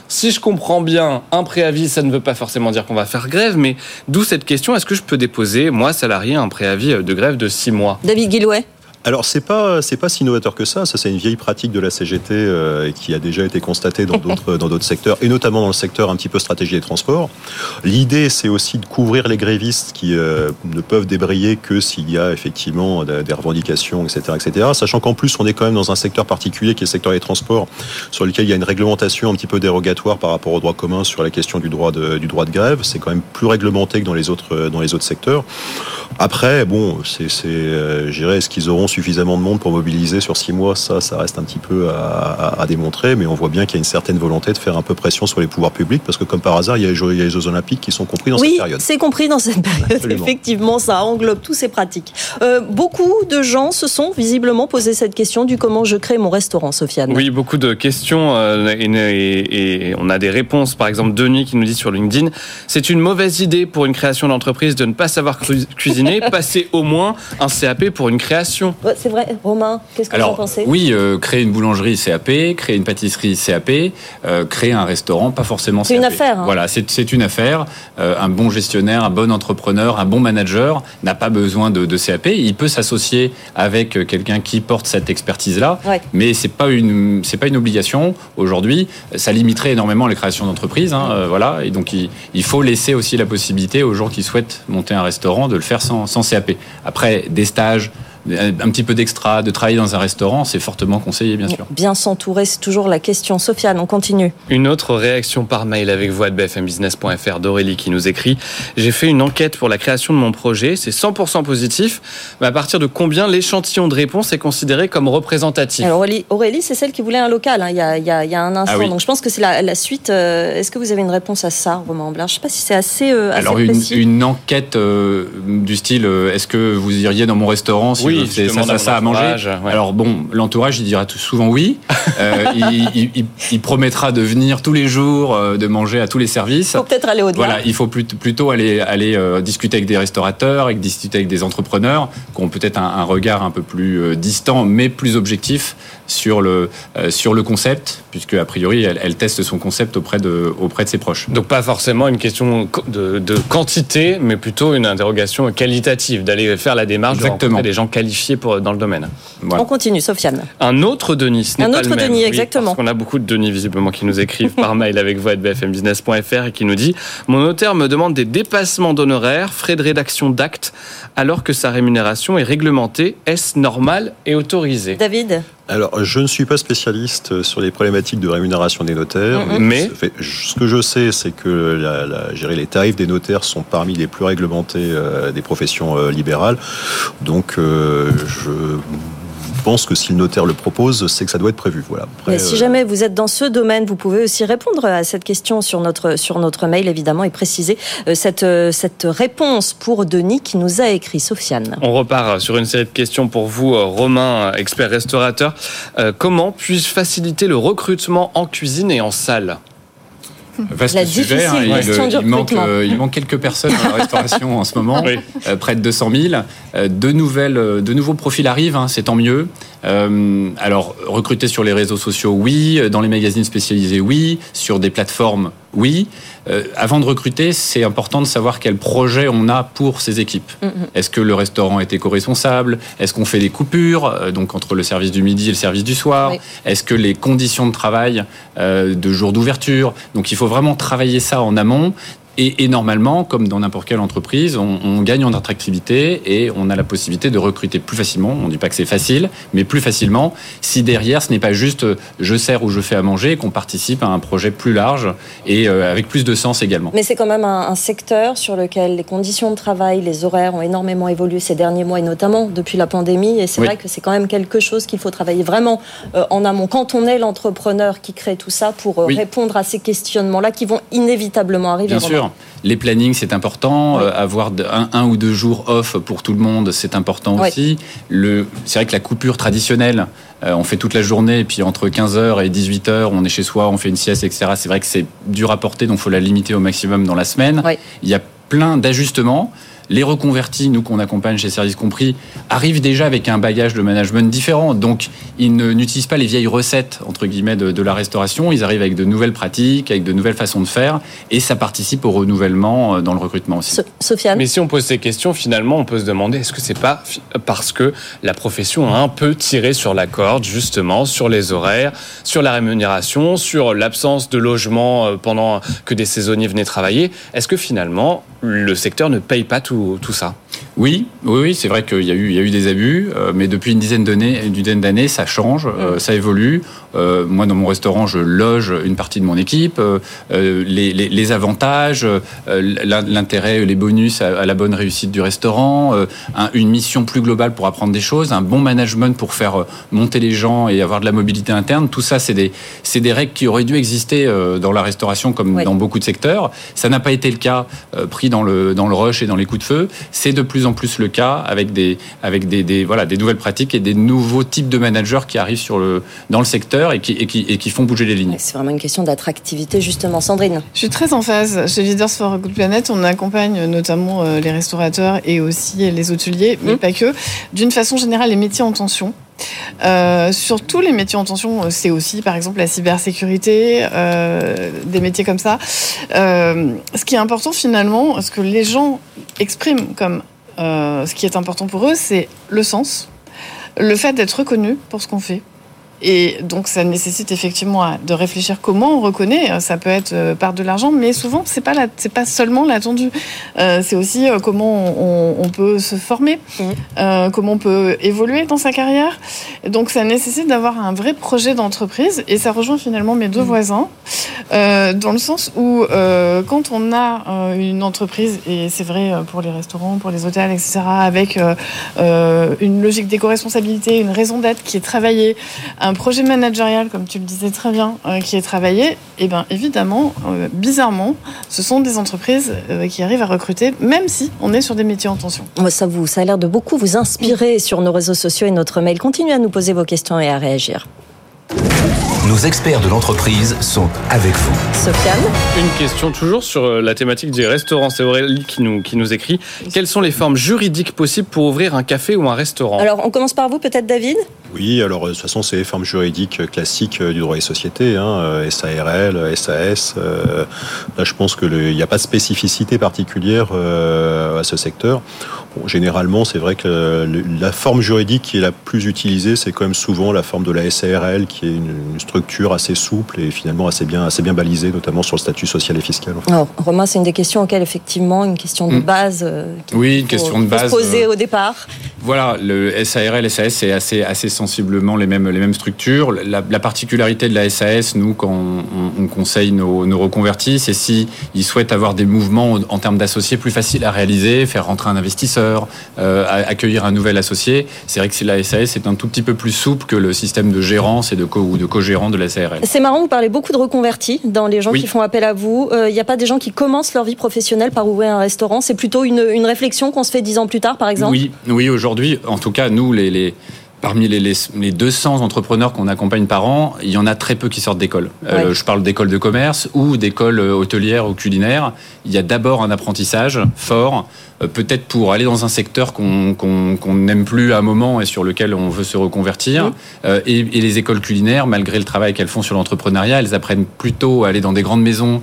Si je comprends bien, un préavis, ça ne veut pas forcément dire qu'on va faire grève, mais d'où cette question, est-ce que je peux déposer, moi, salarié, un préavis de grève de six mois? David Guillouet alors c'est pas pas si novateur que ça. Ça c'est une vieille pratique de la CGT euh, qui a déjà été constatée dans d'autres secteurs et notamment dans le secteur un petit peu stratégie des transports. L'idée c'est aussi de couvrir les grévistes qui euh, ne peuvent débrayer que s'il y a effectivement des revendications, etc., etc. Sachant qu'en plus on est quand même dans un secteur particulier qui est le secteur des transports, sur lequel il y a une réglementation un petit peu dérogatoire par rapport au droit commun sur la question du droit de du droit de grève. C'est quand même plus réglementé que dans les autres dans les autres secteurs. Après bon c'est c'est euh, j'irais est-ce qu'ils auront suffisamment de monde pour mobiliser sur six mois, ça, ça reste un petit peu à, à, à démontrer, mais on voit bien qu'il y a une certaine volonté de faire un peu pression sur les pouvoirs publics, parce que comme par hasard, il y a les Jeux, il y a les Jeux Olympiques qui sont compris dans oui, cette période. c'est compris dans cette période, Absolument. effectivement, ça englobe tous ces pratiques. Euh, beaucoup de gens se sont visiblement posé cette question du comment je crée mon restaurant, Sofiane. Oui, beaucoup de questions, euh, et, et, et on a des réponses, par exemple Denis qui nous dit sur LinkedIn, c'est une mauvaise idée pour une création d'entreprise de ne pas savoir cuisiner, passer au moins un CAP pour une création. C'est vrai, Romain, qu'est-ce que Alors, vous en pensez? Oui, euh, créer une boulangerie CAP, créer une pâtisserie CAP, euh, créer un restaurant, pas forcément CAP. C'est une affaire. Hein. Voilà, c'est une affaire. Euh, un bon gestionnaire, un bon entrepreneur, un bon manager n'a pas besoin de, de, CAP. Il peut s'associer avec quelqu'un qui porte cette expertise-là, ouais. mais c'est pas une c'est pas une obligation aujourd'hui. Ça limiterait énormément les créations d'entreprises. Hein, euh, voilà, et donc il, il, faut laisser aussi la possibilité aux gens qui souhaitent monter un restaurant de le faire sans, sans CAP. Après, des stages un petit peu d'extra, de travailler dans un restaurant, c'est fortement conseillé, bien sûr. Bien s'entourer, c'est toujours la question. Sofiane, on continue. Une autre réaction par mail avec vous à bfmbusiness.fr d'Aurélie qui nous écrit J'ai fait une enquête pour la création de mon projet, c'est 100% positif, mais à partir de combien l'échantillon de réponse est considéré comme représentatif? Alors Aurélie, Aurélie c'est celle qui voulait un local, hein, il, y a, il, y a, il, y a, un instant. Ah oui. Donc je pense que c'est la, la, suite. Euh, Est-ce que vous avez une réponse à ça, Romain Blanc Je ne sais pas si c'est assez, euh, assez, Alors une, une, enquête euh, du style Est-ce que vous iriez dans mon restaurant si oui, c'est ça, ça, ça à manger. Ouais. Alors bon, l'entourage, il dira tout souvent oui. Euh, il, il, il, promettra de venir tous les jours, euh, de manger à tous les services. Il faut peut-être aller au-delà. Voilà, il faut plutôt aller, aller euh, discuter avec des restaurateurs, avec discuter avec des entrepreneurs qui ont peut-être un, un, regard un peu plus distant, mais plus objectif sur le, euh, sur le concept, puisque a priori, elle, elle, teste son concept auprès de, auprès de ses proches. Donc pas forcément une question de, de quantité, mais plutôt une interrogation qualitative, d'aller faire la démarche Exactement. de rencontrer des gens qualifiés pour, dans le domaine. Voilà. On continue, Sofiane. Un autre Denis, ce n'est Un pas autre le même. Denis, Oui, exactement. parce qu'on a beaucoup de Denis visiblement qui nous écrivent par mail avec vous à bfmbusiness.fr et qui nous dit Mon notaire me demande des dépassements d'honoraires, frais de rédaction d'actes, alors que sa rémunération est réglementée. Est-ce normal et autorisé? David? Alors, je ne suis pas spécialiste sur les problématiques de rémunération des notaires, mm -hmm. mais ce que je sais, c'est que la, la, gérer les tarifs des notaires sont parmi les plus réglementés euh, des professions euh, libérales. Donc, euh, je pense que si le notaire le propose, c'est que ça doit être prévu. Voilà. Mais si jamais vous êtes dans ce domaine, vous pouvez aussi répondre à cette question sur notre, sur notre mail, évidemment, et préciser cette, cette réponse pour Denis qui nous a écrit, Sofiane. On repart sur une série de questions pour vous, Romain, expert restaurateur. Comment puis-je faciliter le recrutement en cuisine et en salle? Vaste la sujet. Hein, il, manque, euh, il, manque, quelques personnes dans la restauration en ce moment, euh, près de 200 000. Euh, de, nouvelles, de nouveaux profils arrivent, hein, c'est tant mieux. alors, recruter sur les réseaux sociaux, oui. Dans les magazines spécialisés, oui. Sur des plateformes, oui. Euh, avant de recruter, c'est important de savoir quel projet on a pour ces équipes. Mm-hmm. Est-ce que le restaurant est éco-responsable? Est-ce qu'on fait des coupures, euh, donc entre le service du midi et le service du soir? Est-ce que les conditions de travail euh, de jour d'ouverture? Donc il faut vraiment travailler ça en amont et, normalement, comme dans n'importe quelle entreprise, on, gagne en attractivité et on a la possibilité de recruter plus facilement. On ne dit pas que c'est facile, mais plus facilement si derrière, ce n'est pas juste euh, je sers ou je fais à manger, qu'on participe à un projet plus large et euh, avec plus de sens également. Mais c'est quand même un, secteur sur lequel les conditions de travail, les horaires ont énormément évolué ces derniers mois et notamment depuis la pandémie. Et c'est vrai que c'est quand même quelque chose qu'il faut travailler vraiment euh, en amont. Quand on est l'entrepreneur qui crée tout ça pour répondre à ces questionnements-là qui vont inévitablement arriver. Bien sûr. Les plannings, c'est important. Euh, avoir un, ou deux jours off pour tout le monde, c'est important aussi. C'est vrai que la coupure traditionnelle, euh, on fait toute la journée, et puis entre 15h et 18h, on est chez soi, on fait une sieste, etc. C'est vrai que c'est dur à porter, donc il faut la limiter au maximum dans la semaine. Il y a plein d'ajustements. Les reconvertis, nous qu'on accompagne chez Services Compris, arrivent déjà avec un bagage de management différent. Donc, ils n'utilisent pas les vieilles recettes, entre guillemets, de, la restauration. Ils arrivent avec de nouvelles pratiques, avec de nouvelles façons de faire. Et ça participe au renouvellement euh, dans le recrutement aussi. Sofiane? Mais si on pose ces questions, finalement, on peut se demander est-ce que c'est pas parce que la profession a un peu tiré sur la corde, justement, sur les horaires, sur la rémunération, sur l'absence de logement euh, pendant que des saisonniers venaient travailler? Est-ce que finalement, le secteur ne paye pas tout? Tout, ça oui, oui, oui c'est vrai qu'il y, a eu, il y a eu des abus, euh, mais depuis une dizaine d'années, une dizaine d'années, ça change, euh, mm. ça évolue. Euh, moi, dans mon restaurant, je loge une partie de mon équipe. Les, les, avantages, l'intérêt, les bonus à, la bonne réussite du restaurant, une mission plus globale pour apprendre des choses, un bon management pour faire monter les gens et avoir de la mobilité interne. Tout ça, c'est des, c'est des règles qui auraient dû exister dans la restauration comme dans beaucoup de secteurs. Ça n'a pas été le cas pris dans le, dans le rush et dans les coups de feu. C'est de plus en plus le cas avec des, avec des, voilà, des nouvelles pratiques et des nouveaux types de managers qui arrivent sur le, dans le secteur et qui, et qui, et qui font bouger les lignes. C'est vraiment une question d'attractivité, justement. Sandrine Je suis très en phase. Chez Leaders for a Good Planet, on accompagne notamment euh, les restaurateurs et aussi les hôteliers, mais mmh. pas que. D'une façon générale, les métiers en tension. Euh, sur tous les métiers en tension, euh, c'est aussi par exemple la cybersécurité, euh, des métiers comme ça. ce qui est important finalement, ce que les gens expriment comme ce qui est important pour eux, c'est le sens, le fait d'être reconnu pour ce qu'on fait. Et donc, ça nécessite effectivement de réfléchir comment on reconnaît. Ça peut être euh, par de l'argent, mais souvent, c'est pas c'est pas seulement l'attendu. Euh, c'est aussi euh, comment on, peut se former, mmh. comment on peut évoluer dans sa carrière. donc, ça nécessite d'avoir un vrai projet d'entreprise. Et ça rejoint finalement mes deux mmh. voisins, dans le sens où quand on a une entreprise, et c'est vrai pour les restaurants, pour les hôtels, etc., avec une logique d'éco-responsabilité, une raison d'être qui est travaillée, un projet managérial, comme tu le disais très bien, euh, qui est travaillé, et eh bien évidemment, euh, bizarrement, ce sont des entreprises euh, qui arrivent à recruter, même si on est sur des métiers en tension. Ça, vous, ça a l'air de beaucoup vous inspirer sur nos réseaux sociaux et notre mail. Continuez à nous poser vos questions et à réagir. Nos experts de l'entreprise sont avec vous. Sofiane Une question toujours sur la thématique des restaurants. C'est Aurélie qui nous, qui nous écrit. Quelles sont les formes juridiques possibles pour ouvrir un café ou un restaurant? Alors, on commence par vous, peut-être, David? Oui, alors de toute façon, c'est les formes juridiques classiques du droit des sociétés, hein, SARL, SAS. là, je pense qu'il n'y a pas de spécificité particulière à ce secteur. généralement, c'est vrai que la forme juridique qui est la plus utilisée, c'est quand même souvent la forme de la SARL, qui est une, structure assez souple et finalement assez bien, assez bien balisée, notamment sur le statut social et fiscal. Alors, Romain, c'est une des questions auxquelles, effectivement, une question de hmm. base. oui, une question de base. Posée au départ. Voilà, le SARL, SAS, c'est assez, assez sensiblement les mêmes, les mêmes structures. La, la particularité de la SAS, nous, quand on, on conseille nos, nos reconvertis, c'est si ils souhaitent avoir des mouvements en termes d'associés plus faciles à réaliser, faire rentrer un investisseur, euh, accueillir un nouvel associé. C'est vrai que la SAS est un tout petit peu plus souple que le système de gérance et de co ou de de la CRL. C'est marrant, vous parlez beaucoup de reconvertis dans les gens Oui. qui font appel à vous. Il n'y a pas des gens qui commencent leur vie professionnelle par ouvrir un restaurant? C'est plutôt une, une réflexion qu'on se fait dix ans plus tard, par exemple? Oui, oui aujourd'hui, en tout cas, nous, les, les- parmi les, les, les 200 entrepreneurs qu'on accompagne par an, il y en a très peu qui sortent d'école. Euh, Ouais. je parle d'école de commerce ou d'école euh, hôtelière ou culinaire. Il y a d'abord un apprentissage fort, euh, peut-être pour aller dans un secteur qu'on n'aime plus à un moment et sur lequel on veut se reconvertir. Euh, et, et les écoles culinaires, malgré le travail qu'elles font sur l'entrepreneuriat, elles apprennent plutôt à aller dans des grandes maisons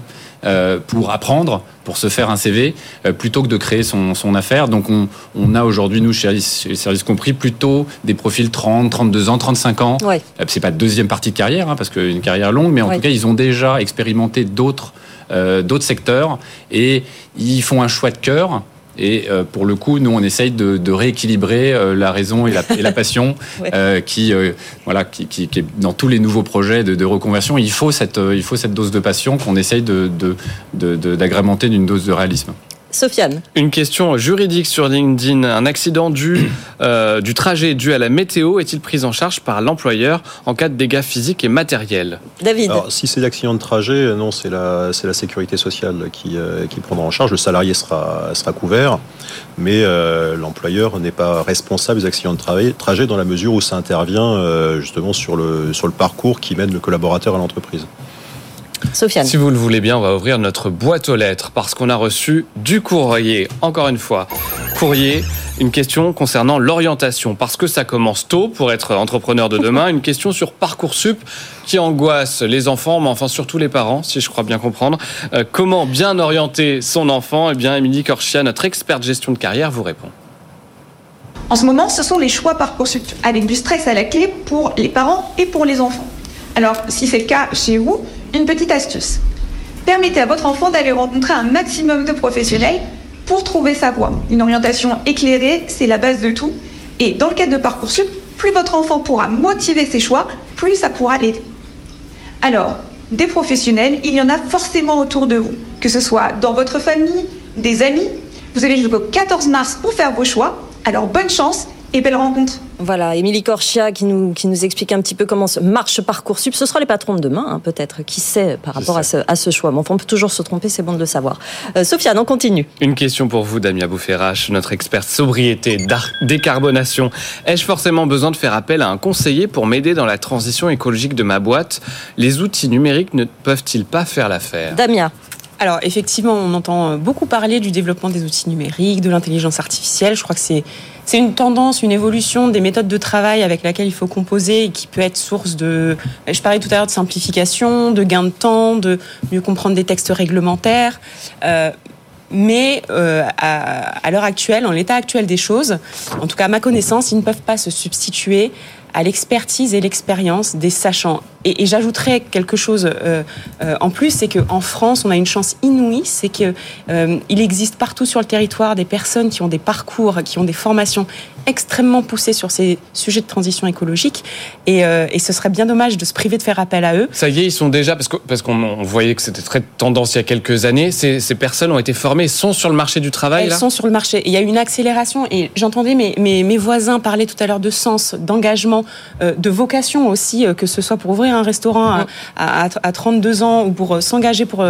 pour apprendre, pour se faire un CV, euh, plutôt que de créer son, son affaire. Donc on, on a aujourd'hui, nous, chez chez Service Compris, plutôt des profils 30, 32 ans, 35 ans. Ouais. Euh, C'est pas deuxième partie de carrière, hein, parce qu'une carrière longue, mais en Ouais. tout cas, ils ont déjà expérimenté d'autres euh, d'autres secteurs et ils font un choix de cœur. Et euh, pour le coup, nous, on essaye de, de rééquilibrer euh, la raison et la, et la passion Ouais. euh, qui, euh, voilà, qui, qui, qui est dans tous les nouveaux projets de, de reconversion. Il faut cette, euh, il faut cette dose de passion qu'on essaye de, de, de- de- d'agrémenter d'une dose de réalisme. Sofiane, Une question juridique sur LinkedIn. Un accident dû, euh, du trajet dû à la météo est-il pris en charge par l'employeur en cas de dégâts physiques et matériels? David. Alors, si c'est l'accident de trajet, non, c'est la, c'est la sécurité sociale qui, euh, qui prendra en charge. Le salarié sera, sera couvert, mais euh, l'employeur n'est pas responsable des accidents de travail, trajet dans la mesure où ça intervient euh, justement sur le, sur le parcours qui mène le collaborateur à l'entreprise. Sofiane. Si vous le voulez bien, on va ouvrir notre boîte aux lettres parce qu'on a reçu du courrier. Encore une fois, courrier, une question concernant l'orientation parce que ça commence tôt pour être entrepreneur de demain. Une question sur Parcoursup qui angoisse les enfants, mais enfin surtout les parents, si je crois bien comprendre. Euh, comment bien orienter son enfant? Eh bien, Émilie Corchia, notre experte gestion de carrière, vous répond. En ce moment, ce sont les choix Parcoursup, avec du stress à la clé pour les parents et pour les enfants. Alors, si c'est le cas chez vous, une petite astuce. Permettez à votre enfant d'aller rencontrer un maximum de professionnels pour trouver sa voie. Une orientation éclairée, c'est la base de tout. Et dans le cadre de Parcoursup, plus votre enfant pourra motiver ses choix, plus ça pourra l'aider. Alors, des professionnels, il y en a forcément autour de vous, que ce soit dans votre famille, des amis. Vous avez jusqu'au 14 mars pour faire vos choix. Alors, bonne chance et belle rencontre. Voilà, Émilie Corchia qui nous, qui nous explique un petit peu comment se marche Parcoursup. Ce sera les patrons de demain, hein, peut-être, qui sait par rapport à ce, à ce choix. Mais enfin, on peut toujours se tromper, c'est bon de le savoir. Euh, Sofiane, on continue. Une question pour vous, Damia Boufferache, notre experte sobriété, décarbonation. Ai-je forcément besoin de faire appel à un conseiller pour m'aider dans la transition écologique de ma boîte? Les outils numériques ne peuvent-ils pas faire l'affaire? Damia. Alors effectivement, on entend beaucoup parler du développement des outils numériques, de l'intelligence artificielle. Je crois que c'est c'est une tendance, une évolution des méthodes de travail avec laquelle il faut composer et qui peut être source de. Je parlais tout à l'heure de simplification, de gain de temps, de mieux comprendre des textes réglementaires. Euh, mais euh, à l'heure actuelle, en l'état actuel des choses, en tout cas à ma connaissance, ils ne peuvent pas se substituer à l'expertise et l'expérience des sachants. Et, et j'ajouterais quelque chose euh, euh, en plus, c'est qu'en France, on a une chance inouïe, c'est que euh, existe partout sur le territoire des personnes qui ont des parcours, qui ont des formations extrêmement poussées sur ces sujets de transition écologique. Et, euh, et ce serait bien dommage de se priver de faire appel à eux. Ça y est, ils sont déjà, parce que- parce qu'on on voyait que c'était très tendance il y a quelques années, ces, ces personnes ont été formées, sont sur le marché du travail Elles là sont sur le marché. Il y a eu une accélération. Et j'entendais mes, mes, mes voisins parler tout à l'heure de sens, d'engagement, euh, de vocation aussi, euh, que ce soit pour ouvrir un restaurant à, à, à 32 ans ou pour s'engager pour,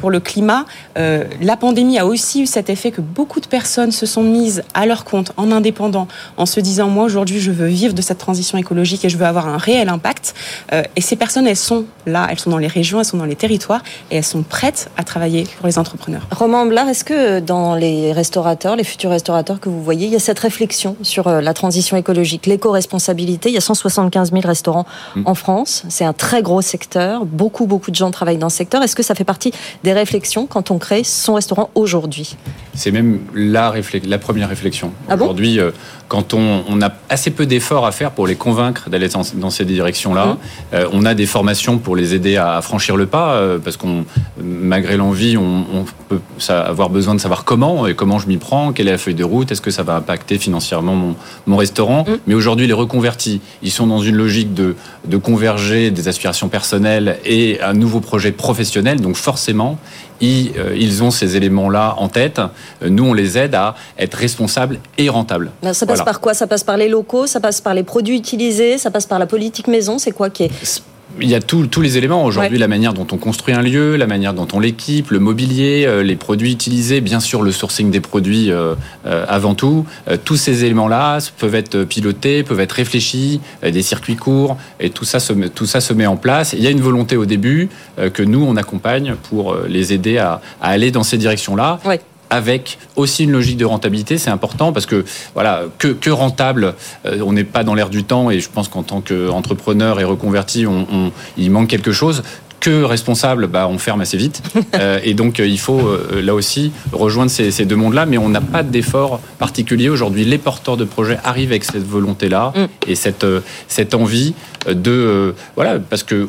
pour le climat. La pandémie a aussi eu cet effet que beaucoup de personnes se sont mises à leur compte, en indépendant, en se disant, moi aujourd'hui, je veux vivre de cette transition écologique et je veux avoir un réel impact. Euh, et ces personnes, elles sont là, elles sont dans les régions, elles sont dans les territoires et elles sont prêtes à travailler pour les entrepreneurs. Romain Blard, est-ce que dans les restaurateurs, les futurs restaurateurs que vous voyez, il y a cette réflexion sur euh, la transition écologique, l'éco-responsabilité? Il y a 175 000 restaurants en France. C'est un très gros secteur. Beaucoup, beaucoup de gens travaillent dans ce secteur. Est-ce que ça fait partie des réflexions quand on crée son restaurant aujourd'hui? C'est même la, la première réflexion. Ah bon? Aujourd'hui, euh, quand on, on, a assez peu d'efforts à faire pour les convaincre d'aller dans, dans, ces directions-là, Mmh. euh, on a des formations pour les aider à, à franchir le pas, euh, parce qu'on, malgré l'envie, on, on, peut avoir besoin de savoir comment et comment je m'y prends, quelle est la feuille de route, est-ce que ça va impacter financièrement mon, mon restaurant. Mmh. Mais aujourd'hui, les reconvertis, ils sont dans une logique de, de converger des aspirations personnelles et un nouveau projet professionnel, donc forcément, ils, euh, ils, ont ces éléments-là en tête. Nous, on les aide à être responsables et rentables. Ben, ça passe Voilà. par quoi? Ça passe par les locaux, ça passe par les produits utilisés, ça passe par la politique maison. C'est quoi qui est il y a tout- tous les éléments aujourd'hui, Ouais. la manière dont on construit un lieu, la manière dont on l'équipe, le mobilier, euh, les produits utilisés, bien sûr le sourcing des produits euh, euh, avant tout. Euh, tous ces éléments-là peuvent être pilotés, peuvent être réfléchis, euh, des circuits courts, et tout ça se met, tout ça se met en place. Il y a une volonté au début euh, que nous on accompagne pour les aider à, à aller dans ces directions-là. Ouais. Avec aussi une logique de rentabilité, c'est important parce que voilà que, que rentable, euh, on n'est pas dans l'air du temps et je pense qu'en tant qu'entrepreneur et reconverti, on, on- il manque quelque chose. Que responsable, bah, on ferme assez vite. Euh, et donc, euh, il faut euh, là aussi rejoindre ces, ces deux mondes-là. Mais on n'a pas d'effort particulier aujourd'hui. Les porteurs de projets arrivent avec cette volonté-là Mm. et cette, cette envie de. voilà, parce que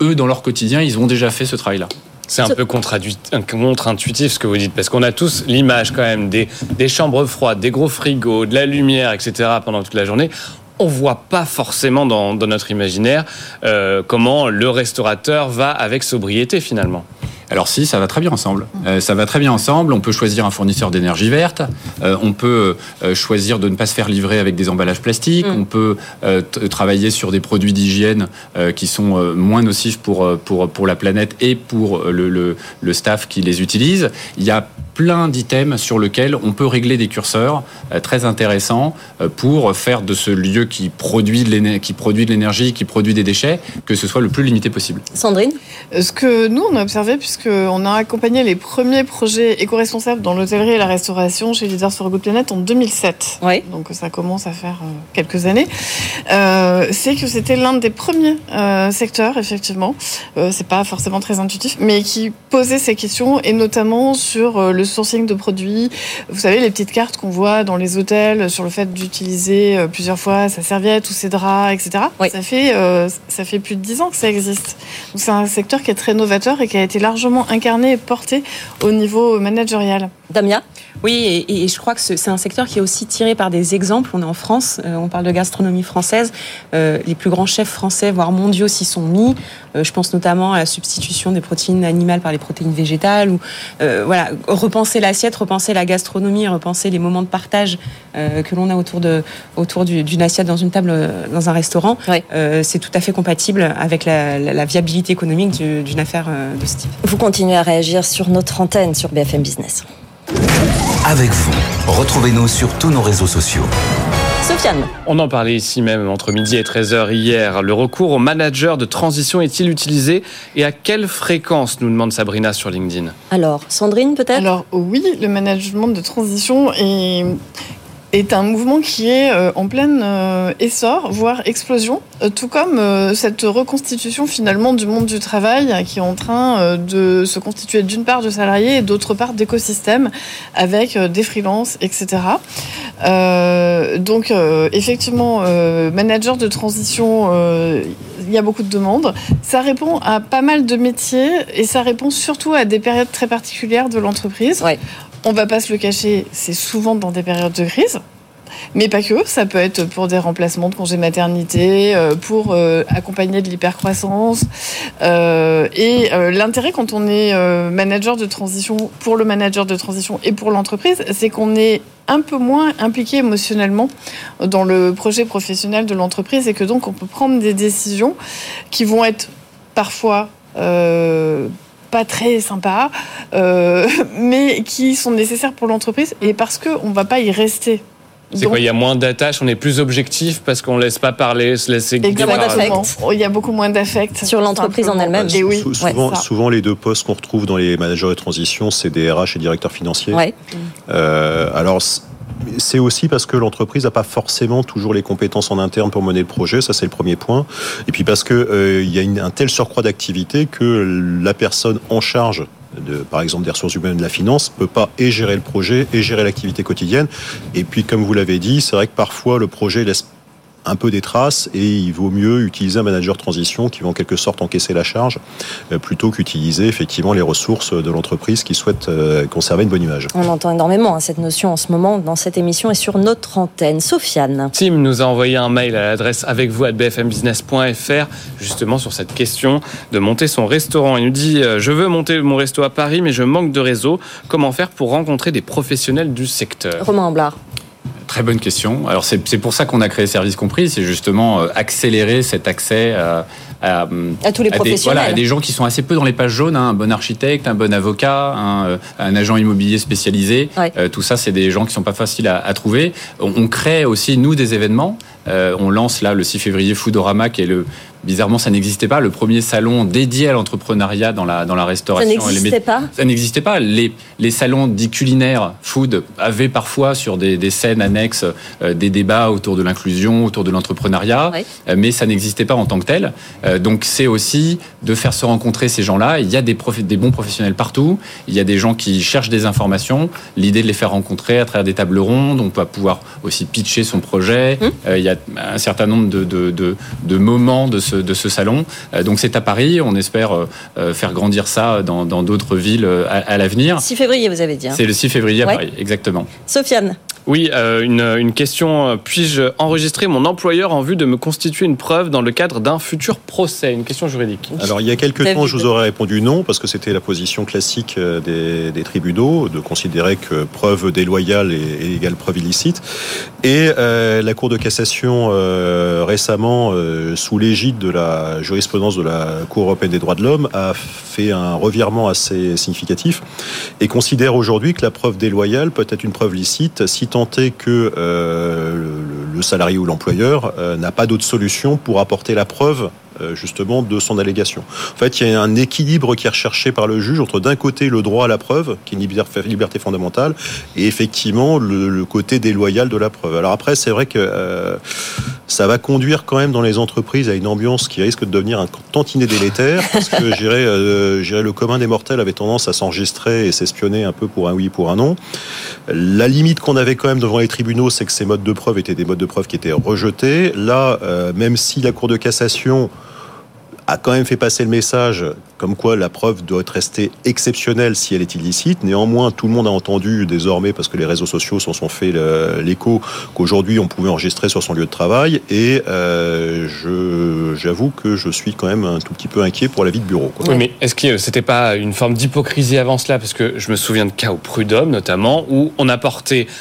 eux, dans leur quotidien, ils ont déjà fait ce travail-là. C'est un peu contre-intuitif ce que vous dites, parce qu'on a tous l'image quand même des, des chambres froides, des gros frigos, de la lumière, etc. pendant toute la journée. On voit pas forcément dans, dans notre imaginaire euh, comment le restaurateur va avec sobriété finalement. Alors si, ça va très bien ensemble. Euh, ça va très bien ensemble. On peut choisir un fournisseur d'énergie verte. Euh, on peut euh, choisir de ne pas se faire livrer avec des emballages plastiques. Mm. On peut euh, travailler sur des produits d'hygiène euh, qui sont euh, moins nocifs pour, pour, pour la planète et pour le, le, le staff qui les utilise. Il y a plein d'items sur lesquels on peut régler des curseurs euh, très intéressants euh, pour faire de ce lieu qui produit de l'éner- qui produit de l'énergie, qui produit des déchets, que ce soit le plus limité possible. Sandrine? Ce que nous, on a observé, puisqu'on a accompagné les premiers projets éco-responsables dans l'hôtellerie et la restauration chez Leaders for a Good Planet en 2007. Oui. Donc ça commence à faire euh, quelques années. Euh, c'est que c'était l'un des premiers euh, secteurs, effectivement. Euh, c'est pas forcément très intuitif, mais qui posait ces questions, et notamment sur le sourcing de produits. Vous savez, les petites cartes qu'on voit dans les hôtels sur le fait d'utiliser plusieurs fois sa serviette ou ses draps, etc. Oui. Ça fait ça fait plus de dix ans que ça existe. C'est un secteur qui est très novateur et qui a été largement incarné et porté au niveau managérial. Damia Oui, et, et je crois que ce- c'est un secteur qui est aussi tiré par des exemples. On est en France, euh, on parle de gastronomie française. Euh, les plus grands chefs français, voire mondiaux, s'y sont mis. Euh, je pense notamment à la substitution des protéines animales par les protéines végétales. Ou euh, voilà, repenser l'assiette, repenser la gastronomie, repenser les moments de partage euh, que l'on a autour de autour du- d'une assiette dans une table dans un restaurant. Euh, c'est tout à fait compatible avec la, la- la viabilité économique du- d'une affaire de ce type. Vous continuez à réagir sur notre antenne sur BFM Business. Avec vous, retrouvez-nous sur tous nos réseaux sociaux. Sofiane On en parlait ici même entre midi et 13h hier. Le recours au manager de transition est-il utilisé et à quelle fréquence nous demande Sabrina sur LinkedIn Alors, Sandrine peut-être? Alors oui, le management de transition est, est un mouvement qui est euh, en plein euh, essor, voire explosion, euh, tout comme cette reconstitution finalement du monde du travail euh, qui est en train de se constituer d'une part de salariés et d'autre part d'écosystèmes avec des freelances, etc. Donc effectivement, manager de transition, il y a beaucoup de demandes. Ça répond à pas mal de métiers et ça répond surtout à des périodes très particulières de l'entreprise. On va pas se le cacher, c'est souvent dans des périodes de crise. Mais pas que, ça peut être pour des remplacements de congés maternité, euh, pour euh, accompagner de l'hypercroissance. Euh, et l'intérêt quand on est manager de transition, pour le manager de transition et pour l'entreprise, c'est qu'on est un peu moins impliqué émotionnellement dans le projet professionnel de l'entreprise et que donc on peut prendre des décisions qui vont être parfois pas très sympas, euh, mais qui sont nécessaires pour l'entreprise et parce qu'on ne va pas y rester. C'est quoi Il y a moins d'attaches, on est plus objectif parce qu'on laisse pas parler, se laisser guider par- Exactement. Il y a beaucoup moins d'affect. Sur l'entreprise en elle-même. Et oui, Sou- ouais, souvent, les deux postes qu'on retrouve dans les managers de transition, c'est des RH et directeurs financiers. Ouais. Euh, alors, c'est aussi parce que l'entreprise n'a pas forcément toujours les compétences en interne pour mener le projet, ça c'est le premier point. Et puis parce que euh, il y a un tel surcroît d'activité que la personne en charge par exemple des ressources humaines, de la finance, peut pas et gérer le projet et gérer l'activité quotidienne. Et puis, comme vous l'avez dit, c'est vrai que parfois le projet laisse un peu des traces et il vaut mieux utiliser un manager de transition qui va en quelque sorte encaisser la charge euh, plutôt qu'utiliser effectivement les ressources de l'entreprise qui souhaite euh, conserver une bonne image. On entend énormément hein, cette notion en ce moment dans cette émission et sur notre antenne. Sofiane. Tim nous a envoyé un mail à l'adresse avec vous à bfmbusiness.fr justement sur cette question de monter son restaurant. Il nous dit euh, je veux monter mon resto à Paris mais je manque de réseau. Comment faire pour rencontrer des professionnels du secteur? Romain Amblard. Très bonne question. Alors c'est pour ça qu'on a créé Service Compris, c'est justement euh, accélérer cet accès à, à, à tous les à des, professionnels. voilà, à des gens qui sont assez peu dans les pages jaunes, hein, un bon architecte, un bon avocat, un, euh, un agent immobilier spécialisé. Ouais. Euh, tout ça, c'est des gens qui sont pas faciles à, à trouver. On, on crée aussi nous des événements. Euh, on lance là le 6 février Foodorama, qui est le bizarrement ça n'existait pas, le premier salon dédié à l'entrepreneuriat dans la dans la Ça restauration. les n'existait pas? Ça n'existait pas. Les, les salons dits culinaires, food, avaient parfois sur des, des scènes annexes euh, des débats autour de l'inclusion, autour de l'entrepreneuriat, euh, mais ça n'existait pas en tant que tel. Euh, donc c'est aussi de faire se rencontrer ces gens-là. Il y a des, des bons professionnels partout, il y a des gens qui cherchent des informations. L'idée de les faire rencontrer à travers des tables rondes, on va pouvoir aussi pitcher son projet. Hum. Il y a un certain nombre de, de, de, de moments de ce, de ce salon. Euh, donc c'est à Paris, on espère euh, euh, faire grandir ça dans dans d'autres villes à, à l'avenir. 6 février, vous avez dit. hein. C'est le 6 février à Ouais. Paris, exactement. Sofiane. Oui, euh, une, une question. Puis-je enregistrer mon employeur en vue de me constituer une preuve dans le cadre d'un futur procès? Une question juridique. Alors il y a quelques temps, je vous aurais répondu non, parce que c'était la position classique des, des tribunaux, de considérer que preuve déloyale est, est égale preuve illicite. Et euh, la Cour de cassation, euh, récemment, euh, sous l'égide de la jurisprudence de la Cour européenne des droits de l'homme, a fait un revirement assez significatif et considère aujourd'hui que la preuve déloyale peut être une preuve licite si tant est que euh, le, salarié ou l'employeur euh, n'a pas d'autre solution pour apporter la preuve justement de son allégation. En fait, il y a un équilibre qui est recherché par le juge entre d'un côté le droit à la preuve, qui est une liberté fondamentale, et effectivement le, côté déloyal de la preuve. Alors après, c'est vrai que euh, ça va conduire quand même dans les entreprises à une ambiance qui risque de devenir un tantinet délétère, parce que je dirais, euh, le commun des mortels avait tendance à s'enregistrer et s'espionner un peu pour un oui, pour un non. La limite qu'on avait quand même devant les tribunaux, c'est que ces modes de preuve étaient des modes de preuve qui étaient rejetés. Là, euh, même si la Cour de cassation a quand même fait passer le message comme quoi la preuve doit restée exceptionnelle si elle est illicite. Néanmoins, tout le monde a entendu désormais, parce que les réseaux sociaux s'en sont fait le- l'écho, qu'aujourd'hui on pouvait enregistrer sur son lieu de travail. Et euh, j'avoue que je suis quand même un tout petit peu inquiet pour la vie de bureau. Oui, mais est-ce que c'était pas une forme d'hypocrisie avant cela? Parce que je me souviens de cas au Prud'homme, notamment, où on a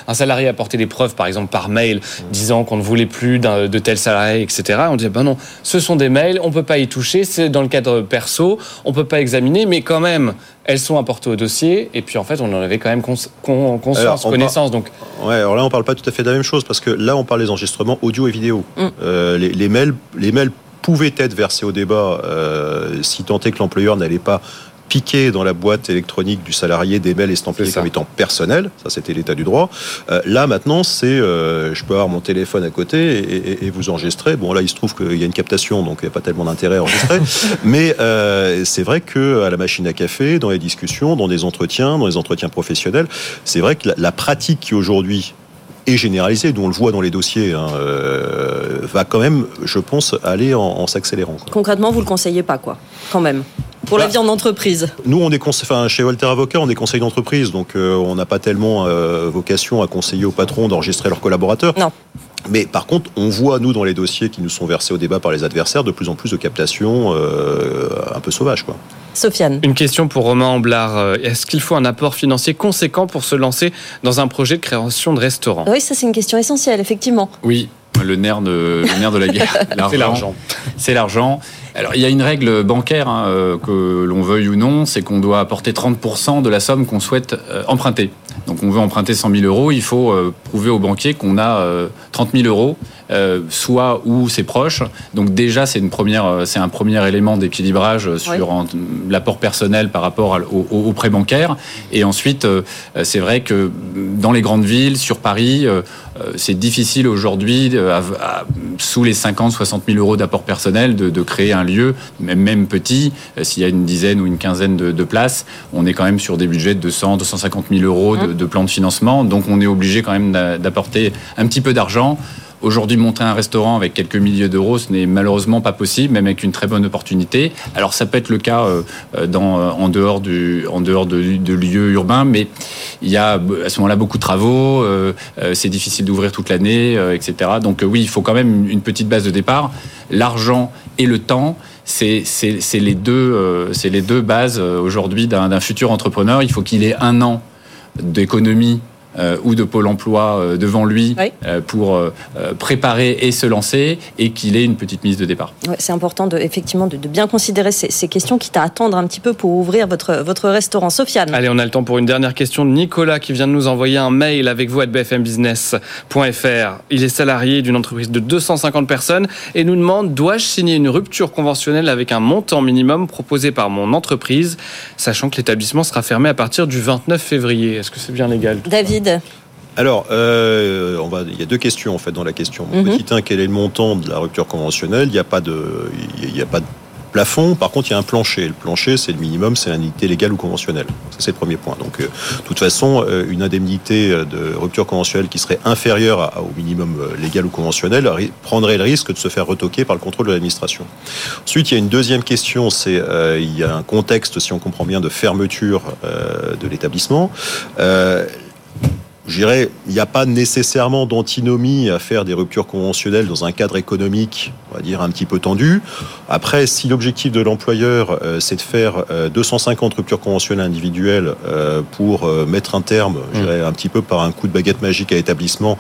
un salarié a porté des preuves, par exemple par mail, disant qu'on ne voulait plus de tel salarié, etc. On disait, ben non, ce sont des mails, on peut pas y toucher, c'est dans le cadre perso, peut pas examiner, mais quand même, elles sont apportées au dossier, et puis en fait, on en avait quand même cons- con- conscience, Alors, on connaissance. Donc, Ouais, alors là, on parle pas tout à fait de la même chose parce que là, on parle des enregistrements audio et vidéo. Mm. Euh, les, les mails, les mails pouvaient être versés au débat euh, si tant est que l'employeur n'allait pas piquer dans la boîte électronique du salarié des mails estampillés comme étant personnels. Ça, c'était l'état du droit. Euh, là, maintenant, c'est euh, je peux avoir mon téléphone à côté et, et- et vous enregistrer. Bon, là, il se trouve qu'il y a une captation, donc il n'y a pas tellement d'intérêt à enregistrer. Mais euh, c'est vrai que à la machine à café, dans les discussions, dans des entretiens, dans les entretiens professionnels, c'est vrai que la, la pratique qui aujourd'hui est généralisée, dont on le voit dans les dossiers, hein, euh, va quand même, je pense, aller en, en s'accélérant. Concrètement, vous le conseillez pas, quoi, quand même? Pour la Bah, vie en entreprise. Nous, on est conse- enfin, chez Walter Avocat, on est conseil d'entreprise, donc euh, on n'a pas tellement euh, vocation à conseiller aux patrons d'enregistrer leurs collaborateurs. Non. Mais par contre, on voit, nous, dans les dossiers qui nous sont versés au débat par les adversaires, de plus en plus de captations euh, un peu sauvages. Quoi. Sofiane. une question pour Romain Amblard. Est-ce qu'il faut un apport financier conséquent pour se lancer dans un projet de création de restaurant? Oui, ça c'est une question essentielle, effectivement. Oui, le nerf de, le nerf de la guerre. C'est l'argent. C'est l'argent. Alors, il y a une règle bancaire, hein, euh, que l'on veuille ou non, c'est qu'on doit apporter 30% de la somme qu'on souhaite euh, emprunter. Donc, on veut emprunter 100 000 euros, il faut euh, prouver au banquier qu'on a euh, 30 000 euros, soit ou ses proches. Donc, déjà, c'est une première, c'est un premier élément d'équilibrage sur Oui. l'apport personnel par rapport à- au, au- au prêt bancaire. Et ensuite, c'est vrai que dans les grandes villes, sur Paris, c'est difficile aujourd'hui, sous les 50, 60 000 euros d'apport personnel, de, créer un lieu, même, petit. Euh, s'il y a une dizaine ou une quinzaine de, places, on est quand même sur des budgets de 200, 250 000 euros de, de plan de financement. Donc on est obligé quand même d'apporter un petit peu d'argent. Aujourd'hui, monter un restaurant avec quelques milliers d'euros, ce n'est malheureusement pas possible, même avec une très bonne opportunité. Alors, ça peut être le cas euh, euh, euh, en dehors, de, lieux urbains, mais il y a à ce moment-là beaucoup de travaux, c'est difficile d'ouvrir toute l'année, etc. Donc, oui, il faut quand même une petite base de départ. L'argent et le temps, c'est les deux bases aujourd'hui d'un futur entrepreneur. Il faut qu'il ait un an d'économie euh, ou de Pôle emploi euh, devant lui euh, pour préparer et se lancer et qu'il ait une petite mise de départ. c'est important de, effectivement de, bien considérer ces, questions, quitte à attendre un petit peu pour ouvrir votre, votre restaurant. Sofiane. Allez, on a le temps pour une dernière question de Nicolas qui vient de nous envoyer un mail avec vous à bfmbusiness.fr. Il est salarié d'une entreprise de 250 personnes et nous demande dois-je signer une rupture conventionnelle avec un montant minimum proposé par mon entreprise, sachant que l'établissement sera fermé à partir du 29 février? Est-ce que c'est bien légal David alors, euh, on va, il y a deux questions en fait dans la question. Mhm. Petit 1, quel est le montant de la rupture conventionnelle? Il n'y a pas de, il a pas de plafond. Par contre, il y a un plancher. Le plancher, c'est le minimum, c'est l'indemnité légale ou conventionnelle. Ça, c'est le premier point. Donc, euh, de toute façon, euh, une indemnité de rupture conventionnelle qui serait inférieure au minimum légal ou conventionnel prendrait le risque de se faire retoquer par le contrôle de l'administration. Ensuite, il y a une deuxième question, c'est il y a un contexte, si on comprend bien, de fermeture de l'établissement. Je dirais, il n'y a pas nécessairement d'antinomie à faire des ruptures conventionnelles dans un cadre économique, on va dire, un petit peu tendu. Après, si l'objectif de l'employeur, euh, c'est de faire 250 euh, ruptures conventionnelles individuelles euh, pour mettre un terme, je dirais, un petit peu par un coup de baguette magique à l'établissement,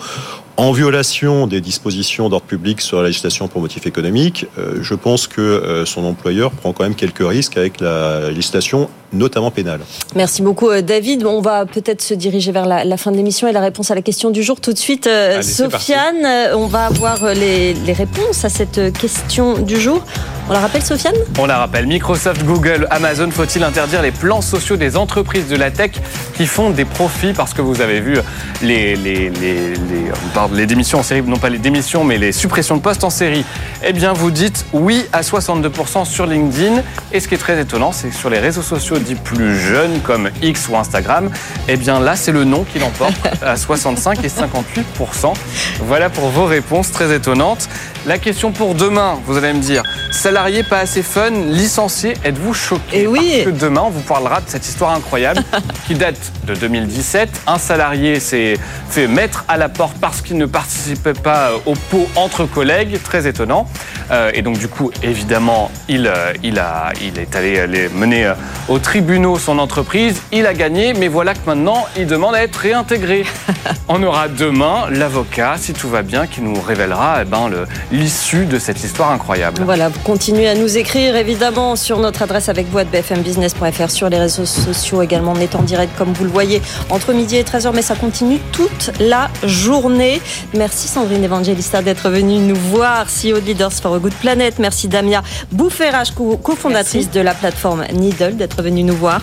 en violation des dispositions d'ordre public sur la législation pour motif économique, je pense que son employeur prend quand même quelques risques avec la législation notamment pénale. Merci beaucoup euh, David. On va peut-être se diriger vers la, fin de l'émission et la réponse à la question du jour tout de suite. Euh, Sofiane, euh, on va avoir les, réponses à cette question du jour. On la rappelle Sofiane? On la rappelle. Microsoft, Google, Amazon, faut-il interdire les plans sociaux des entreprises de la tech qui font des profits? Parce que vous avez vu les, les, les, les démissions en série, non pas les démissions mais les suppressions de postes en série. Eh bien vous dites oui à 62% sur LinkedIn et ce qui est très étonnant c'est que sur les réseaux sociaux plus jeunes comme X ou Instagram, eh bien là, c'est le nom qui l'emporte à 65 et 58% Voilà pour vos réponses très étonnantes. La question pour demain, vous allez me dire, salarié pas assez fun, licencié, êtes-vous choqué? Et eh oui. Parce que demain, on vous parlera de cette histoire incroyable qui date de 2017. Un salarié s'est fait mettre à la porte parce qu'il ne participait pas au pot entre collègues, très étonnant. Euh, et donc du coup, évidemment, il, euh, il, a, il est allé mener euh, au tribunaux son entreprise. Il a gagné, mais voilà que maintenant, il demande à être réintégré. On aura demain l'avocat, si tout va bien, qui nous révélera eh ben, l'issue de cette histoire incroyable. Voilà, vous continuez à nous écrire évidemment sur notre adresse avec vous bfmbusiness.fr, sur les réseaux sociaux également. On est en direct comme vous le voyez entre midi et 13h, mais ça continue toute la journée. Merci Sandrine Evangelista d'être venue nous voir, CEO de Leaders for a Good Planet. Merci Damia Boufferage, cofondatrice de la plateforme Needle, d'être venue nous voir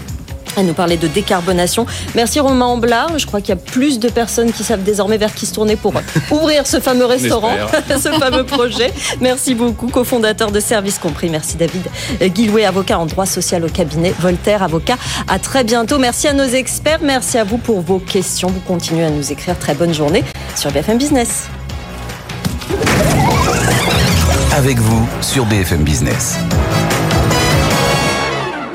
à nous parler de décarbonation. Merci Romain Amblard. Je crois qu'il y a plus de personnes qui savent désormais vers qui se tourner pour ouvrir ce fameux restaurant, ce fameux projet. Merci beaucoup, cofondateur de Service Compris. Merci David Guillouet, avocat en droit social au cabinet Voltaire, avocat. À très bientôt. Merci à nos experts. Merci à vous pour vos questions. Vous continuez à nous écrire. Très bonne journée sur BFM Business. Avec vous sur BFM Business.